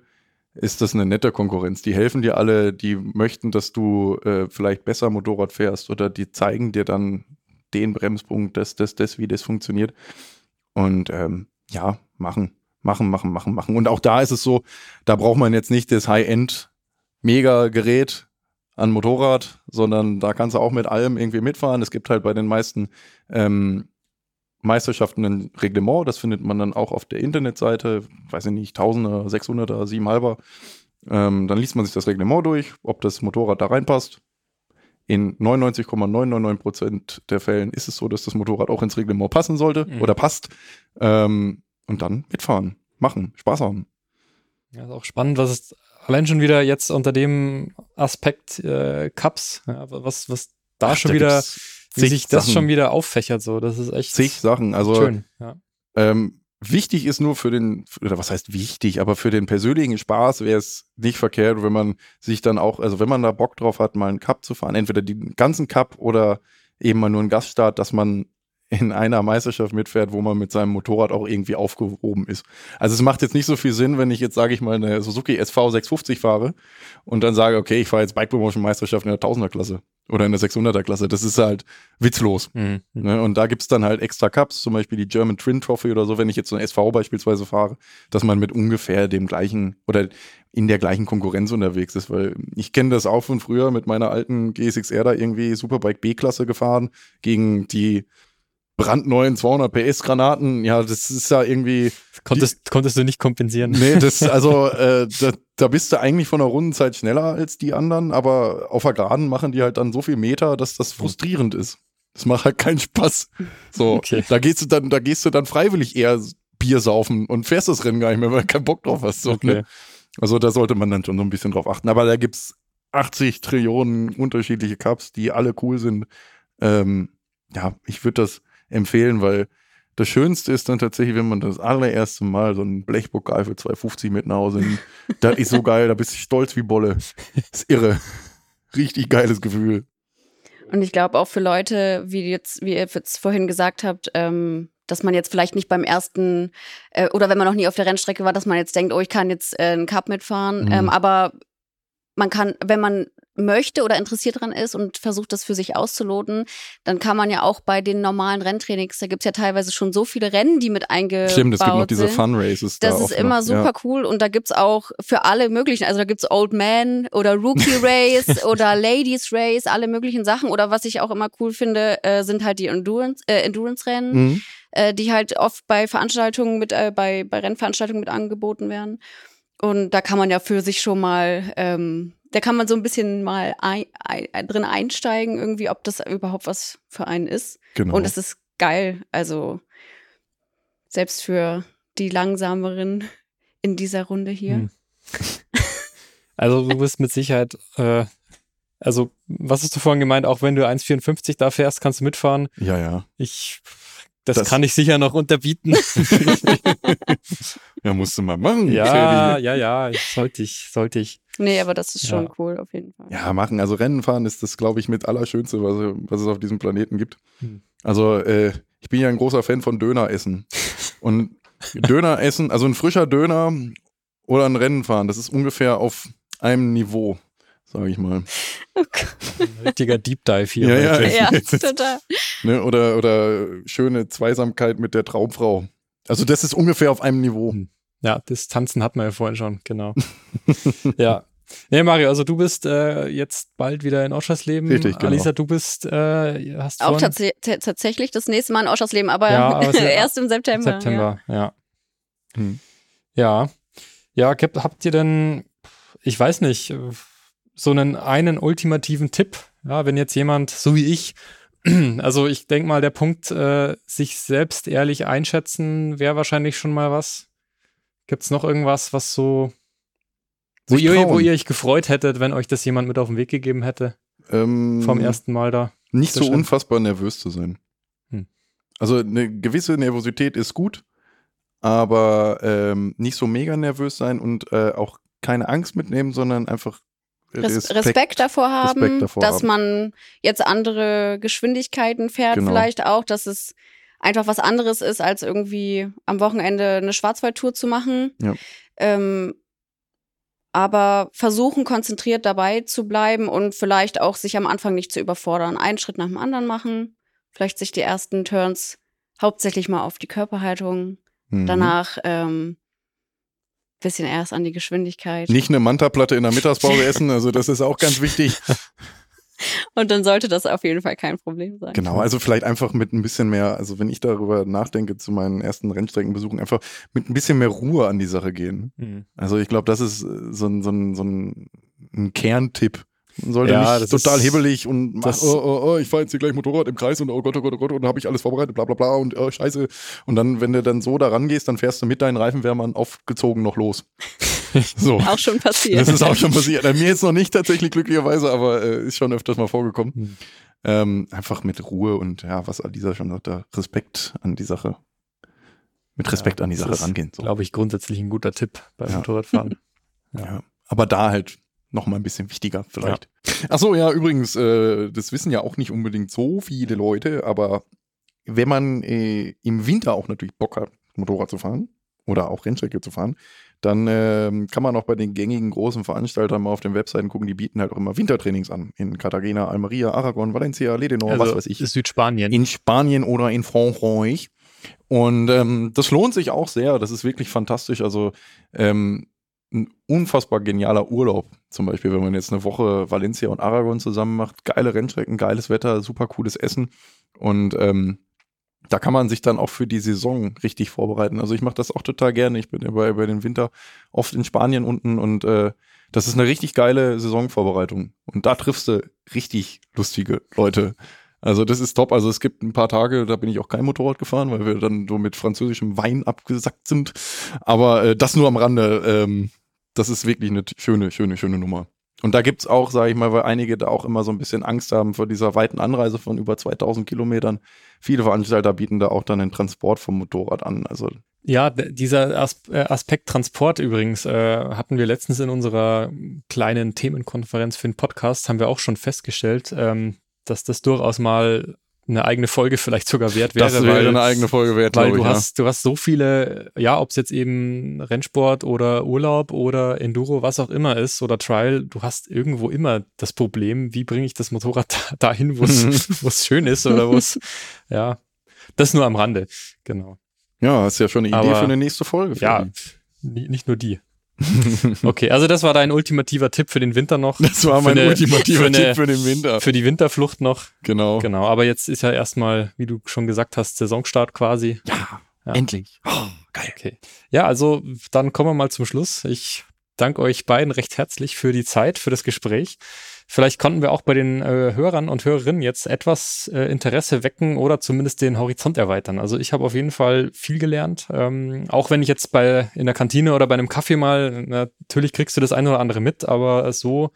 ist das eine nette Konkurrenz. Die helfen dir alle, die möchten, dass du äh, vielleicht besser Motorrad fährst oder die zeigen dir dann den Bremspunkt, das, das, das, wie das funktioniert. Und ähm, ja, machen, machen, machen, machen, machen. Und auch da ist es so, da braucht man jetzt nicht das High-End-Mega-Gerät an Motorrad, sondern da kannst du auch mit allem irgendwie mitfahren. Es gibt halt bei den meisten ähm, Meisterschaften ein Reglement, das findet man dann auch auf der Internetseite, weiß ich nicht, 1000er, 600er, 7,5er. Ähm, dann liest man sich das Reglement durch, ob das Motorrad da reinpasst. In 99,999 Prozent der Fällen ist es so, dass das Motorrad auch ins Reglement passen sollte Mhm. oder passt. Ähm, und dann mitfahren, machen, Spaß haben. Ja, ist auch spannend, was es allein schon wieder jetzt unter dem Aspekt äh, Cups, ja, was, was da Ach, schon da wieder, wie sich das Sachen. schon wieder auffächert, so, das ist echt Zig Sachen. Also schön. Ja. Ähm, wichtig ist nur für den, oder was heißt wichtig, aber für den persönlichen Spaß wäre es nicht verkehrt, wenn man sich dann auch, also wenn man da Bock drauf hat, mal einen Cup zu fahren, entweder den ganzen Cup oder eben mal nur einen Gaststart, dass man in einer Meisterschaft mitfährt, wo man mit seinem Motorrad auch irgendwie aufgehoben ist. Also es macht jetzt nicht so viel Sinn, wenn ich jetzt, sage ich mal, eine Suzuki SV 650 fahre und dann sage, okay, ich fahre jetzt Bike Promotion Meisterschaft in der 1000er Klasse oder in der 600er Klasse. Das ist halt witzlos. Mhm. Ne? Und da gibt's dann halt extra Cups, zum Beispiel die German Twin Trophy oder so, wenn ich jetzt so ein SV beispielsweise fahre, dass man mit ungefähr dem gleichen oder in der gleichen Konkurrenz unterwegs ist, weil ich kenne das auch von früher mit meiner alten GSXR da irgendwie Superbike B-Klasse gefahren gegen die brandneuen 200 PS Granaten. Ja, das ist ja irgendwie Konntest, konntest du nicht kompensieren. Nee, das, also, äh, da, da bist du eigentlich von der Rundenzeit schneller als die anderen, aber auf der Geraden machen die halt dann so viel Meter, dass das frustrierend ist. Das macht halt keinen Spaß. So, Okay. da gehst du dann, da gehst du dann freiwillig eher Bier saufen und fährst das Rennen gar nicht mehr, weil du keinen Bock drauf hast. So, Okay. ne? Also da sollte man dann schon so ein bisschen drauf achten. Aber da gibt's 80 Trillionen unterschiedliche Cups, die alle cool sind. Ähm, ja, ich würde das empfehlen, weil das Schönste ist dann tatsächlich, wenn man das allererste Mal so einen Blechpokal für 250 mit nach Hause nimmt. Das ist so geil, da bist du stolz wie Bolle. ist irre. Richtig geiles Gefühl. Und ich glaube auch für Leute, wie jetzt, wie ihr jetzt vorhin gesagt habt, ähm, dass man jetzt vielleicht nicht beim ersten äh, oder wenn man noch nie auf der Rennstrecke war, dass man jetzt denkt, oh, ich kann jetzt äh, einen Cup mitfahren. Mhm. Ähm, aber man kann, wenn man möchte oder interessiert dran ist und versucht, das für sich auszuloten, dann kann man ja auch bei den normalen Renntrainings, da gibt's ja teilweise schon so viele Rennen, die mit eingebaut Stimmt, es gibt noch diese. Fun Races. Das da ist immer noch. super Ja. cool und da gibt's auch für alle möglichen, also da gibt's Old Man oder Rookie Race oder Ladies Race, alle möglichen Sachen. Oder was ich auch immer cool finde, äh, sind halt die Endurance, äh, Endurance-Rennen, Mhm. äh, die halt oft bei Veranstaltungen mit, äh, bei, bei Rennveranstaltungen mit angeboten werden. Und da kann man ja für sich schon mal, ähm, da kann man so ein bisschen mal ein, ein, drin einsteigen, irgendwie, ob das überhaupt was für einen ist. Genau. Und es ist geil. Also selbst für die langsameren in dieser Runde hier. Hm. Also du bist mit Sicherheit äh, also, was hast du vorhin gemeint? Auch wenn du 1,54 da fährst, kannst du mitfahren. Ja, ja. Ich, das, Das- kann ich sicher noch unterbieten. Ja, musst du mal machen. ja, ja, ja, sollte ich, sollte ich. Nee, aber das ist schon Ja. cool, auf jeden Fall. Ja, machen. Also Rennen fahren ist das, glaube ich, mit Allerschönste, was, was es auf diesem Planeten gibt. Hm. Also äh, ich bin ja ein großer Fan von Döner essen. Und Döner essen, also ein frischer Döner oder ein Rennen fahren, das ist ungefähr auf einem Niveau, sage ich mal. Oh Gott. Ein richtiger Deep Dive hier. Ja, ja. heute. Ja, ist- total. Ne? Oder, oder schöne Zweisamkeit mit der Traumfrau. Also das ist ungefähr auf einem Niveau. Hm. Ja, das Tanzen hatten wir ja vorhin schon, genau. ja. Nee, Mario, also du bist äh, jetzt bald wieder in Oschersleben. Richtig, genau. Alisa, du bist, äh, hast Auch tats tatsächlich das nächste Mal in Oschersleben, aber, Ja, aber ja erst im September. September, ja. Hm. Ja. Ja, habt, habt ihr denn, ich weiß nicht, so einen einen ultimativen Tipp, ja, wenn jetzt jemand, so wie ich, also ich denke mal, der Punkt, äh, sich selbst ehrlich einschätzen, wäre wahrscheinlich schon mal was. Gibt's noch irgendwas, was so, wo ihr, wo ihr euch gefreut hättet, wenn euch das jemand mit auf den Weg gegeben hätte, Ähm, vom ersten Mal da? Nicht so unfassbar nervös zu sein. Hm. Also eine gewisse Nervosität ist gut, aber ähm, nicht so mega nervös sein und äh, auch keine Angst mitnehmen, sondern einfach Res Respekt, davor haben, Respekt davor dass haben. man jetzt andere Geschwindigkeiten fährt, Genau. vielleicht auch, dass es einfach was anderes ist, als irgendwie am Wochenende eine Schwarzwaldtour zu machen. Ja. Ähm, aber versuchen, konzentriert dabei zu bleiben und vielleicht auch sich am Anfang nicht zu überfordern. Einen Schritt nach dem anderen machen, vielleicht sich die ersten Turns hauptsächlich mal auf die Körperhaltung, Mhm. danach ähm, bisschen erst an die Geschwindigkeit. Nicht eine Manta-Platte in der Mittagspause essen, also das ist auch ganz wichtig. Und dann sollte das auf jeden Fall kein Problem sein. Genau, also vielleicht einfach mit ein bisschen mehr, also wenn ich darüber nachdenke zu meinen ersten Rennstreckenbesuchen, einfach mit ein bisschen mehr Ruhe an die Sache gehen. Hm. Also ich glaube, das ist äh, so ein, so ein, so ein, ein Kerntipp. Man sollte Ja, nicht das total ist- hebelig und mach, das- oh, oh, oh, ich fahre jetzt hier gleich Motorrad im Kreis und oh Gott, oh Gott, oh Gott, und dann habe ich alles vorbereitet, bla bla bla und oh, scheiße. Und dann, wenn du dann so da rangehst, dann fährst du mit deinen Reifenwärmern aufgezogen noch los. so. Auch schon passiert. Das ist auch schon passiert. Mir jetzt noch nicht tatsächlich glücklicherweise, aber äh, ist schon öfters mal vorgekommen. Hm. Ähm, einfach mit Ruhe und ja, was Alisa schon sagte, Respekt an die Sache. Mit Respekt Ja, an die das Sache ist, rangehen. So. Glaube ich, grundsätzlich ein guter Tipp beim Ja. Motorradfahren. Ja. Aber da halt noch mal ein bisschen wichtiger vielleicht. Ach so, ja, übrigens, äh, das wissen ja auch nicht unbedingt so viele Leute, aber wenn man äh, im Winter auch natürlich Bock hat, Motorrad zu fahren oder auch Rennstrecke zu fahren, dann ähm, kann man auch bei den gängigen großen Veranstaltern mal auf den Webseiten gucken, die bieten halt auch immer Wintertrainings an. In Cartagena, Almeria, Aragon, Valencia, Ledenor, was weiß ich. Also Südspanien. In Spanien oder in Frankreich. Und ähm, das lohnt sich auch sehr. Das ist wirklich fantastisch. Also ähm, ein unfassbar genialer Urlaub. Zum Beispiel, wenn man jetzt eine Woche Valencia und Aragon zusammen macht. Geile Rennstrecken, geiles Wetter, super cooles Essen. Und ähm, da kann man sich dann auch für die Saison richtig vorbereiten. Also ich mache das auch total gerne. Ich bin bei, bei den Winter oft in Spanien unten und äh, das ist eine richtig geile Saisonvorbereitung. Und da triffst du richtig lustige Leute. Also das ist top. Also es gibt ein paar Tage, da bin ich auch kein Motorrad gefahren, weil wir dann so mit französischem Wein abgesackt sind. Aber äh, das nur am Rande. Ähm, das ist wirklich eine schöne, schöne, schöne Nummer. Und da gibt's auch, sage ich mal, weil einige da auch immer so ein bisschen Angst haben vor dieser weiten Anreise von über 2000 Kilometern. Viele Veranstalter bieten da auch dann den Transport vom Motorrad an. Also Ja, dieser äh, Aspekt Transport übrigens äh, hatten wir letztens in unserer kleinen Themenkonferenz für den Podcast, haben wir auch schon festgestellt, ähm, dass das durchaus mal eine eigene Folge vielleicht sogar wert wäre. das wäre weil, eine eigene Folge wert, weil du ich. hast, du hast so viele, ja, ob es jetzt eben Rennsport oder Urlaub oder Enduro, was auch immer ist, oder Trial, du hast irgendwo immer das Problem, wie bringe ich das Motorrad da- dahin, wo es es schön ist oder wo es, ja, das nur am Rande, genau. ja. ja, ist ja schon eine Idee Aber- für eine nächste Folge. Ja, nicht nur die. Okay, also das war dein ultimativer Tipp für den Winter noch. Das war mein eine- ultimativer für eine- Tipp für den Winter. Für die Winterflucht noch. Genau. Genau, aber jetzt ist ja erstmal, wie du schon gesagt hast, Saisonstart quasi. Ja, Ja. endlich. Oh, geil. Okay. Ja, also dann kommen wir mal zum Schluss. Ich danke euch beiden recht herzlich für die Zeit, für das Gespräch. Vielleicht konnten wir auch bei den äh, Hörern und Hörerinnen jetzt etwas äh, Interesse wecken oder zumindest den Horizont erweitern. Also ich habe auf jeden Fall viel gelernt. Ähm, auch wenn ich jetzt bei in der Kantine oder bei einem Kaffee mal, natürlich kriegst du das eine oder andere mit, aber so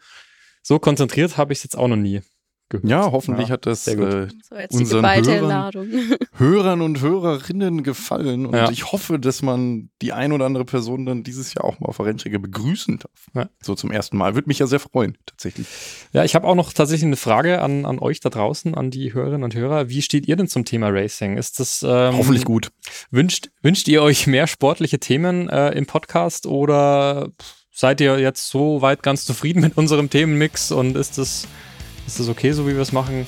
so konzentriert habe ich es jetzt auch noch nie gehört. Ja, hoffentlich Ja, hat das äh, So, jetzt die Unseren Hörern- Ladung. Hörern und Hörerinnen gefallen. Und Ja. ich hoffe, dass man die ein oder andere Person dann dieses Jahr auch mal auf der Rennstrecke begrüßen darf. Ja. So zum ersten Mal. Würde mich ja sehr freuen, tatsächlich. Ja, ich habe auch noch tatsächlich eine Frage an, an euch da draußen, an die Hörerinnen und Hörer. Wie steht ihr denn zum Thema Racing? Ist das ähm, Hoffentlich gut. Wünscht, wünscht ihr euch mehr sportliche Themen äh, im Podcast oder seid ihr jetzt so weit ganz zufrieden mit unserem Themenmix und ist das, ist das okay, so wie wir es machen?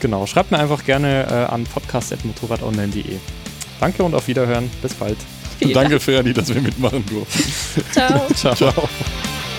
Genau, schreibt mir einfach gerne äh, an podcast.motorradonline.de. Danke und auf Wiederhören. Bis bald. Danke, Ferdi, dass wir mitmachen durften. Ciao. Ciao. Ciao.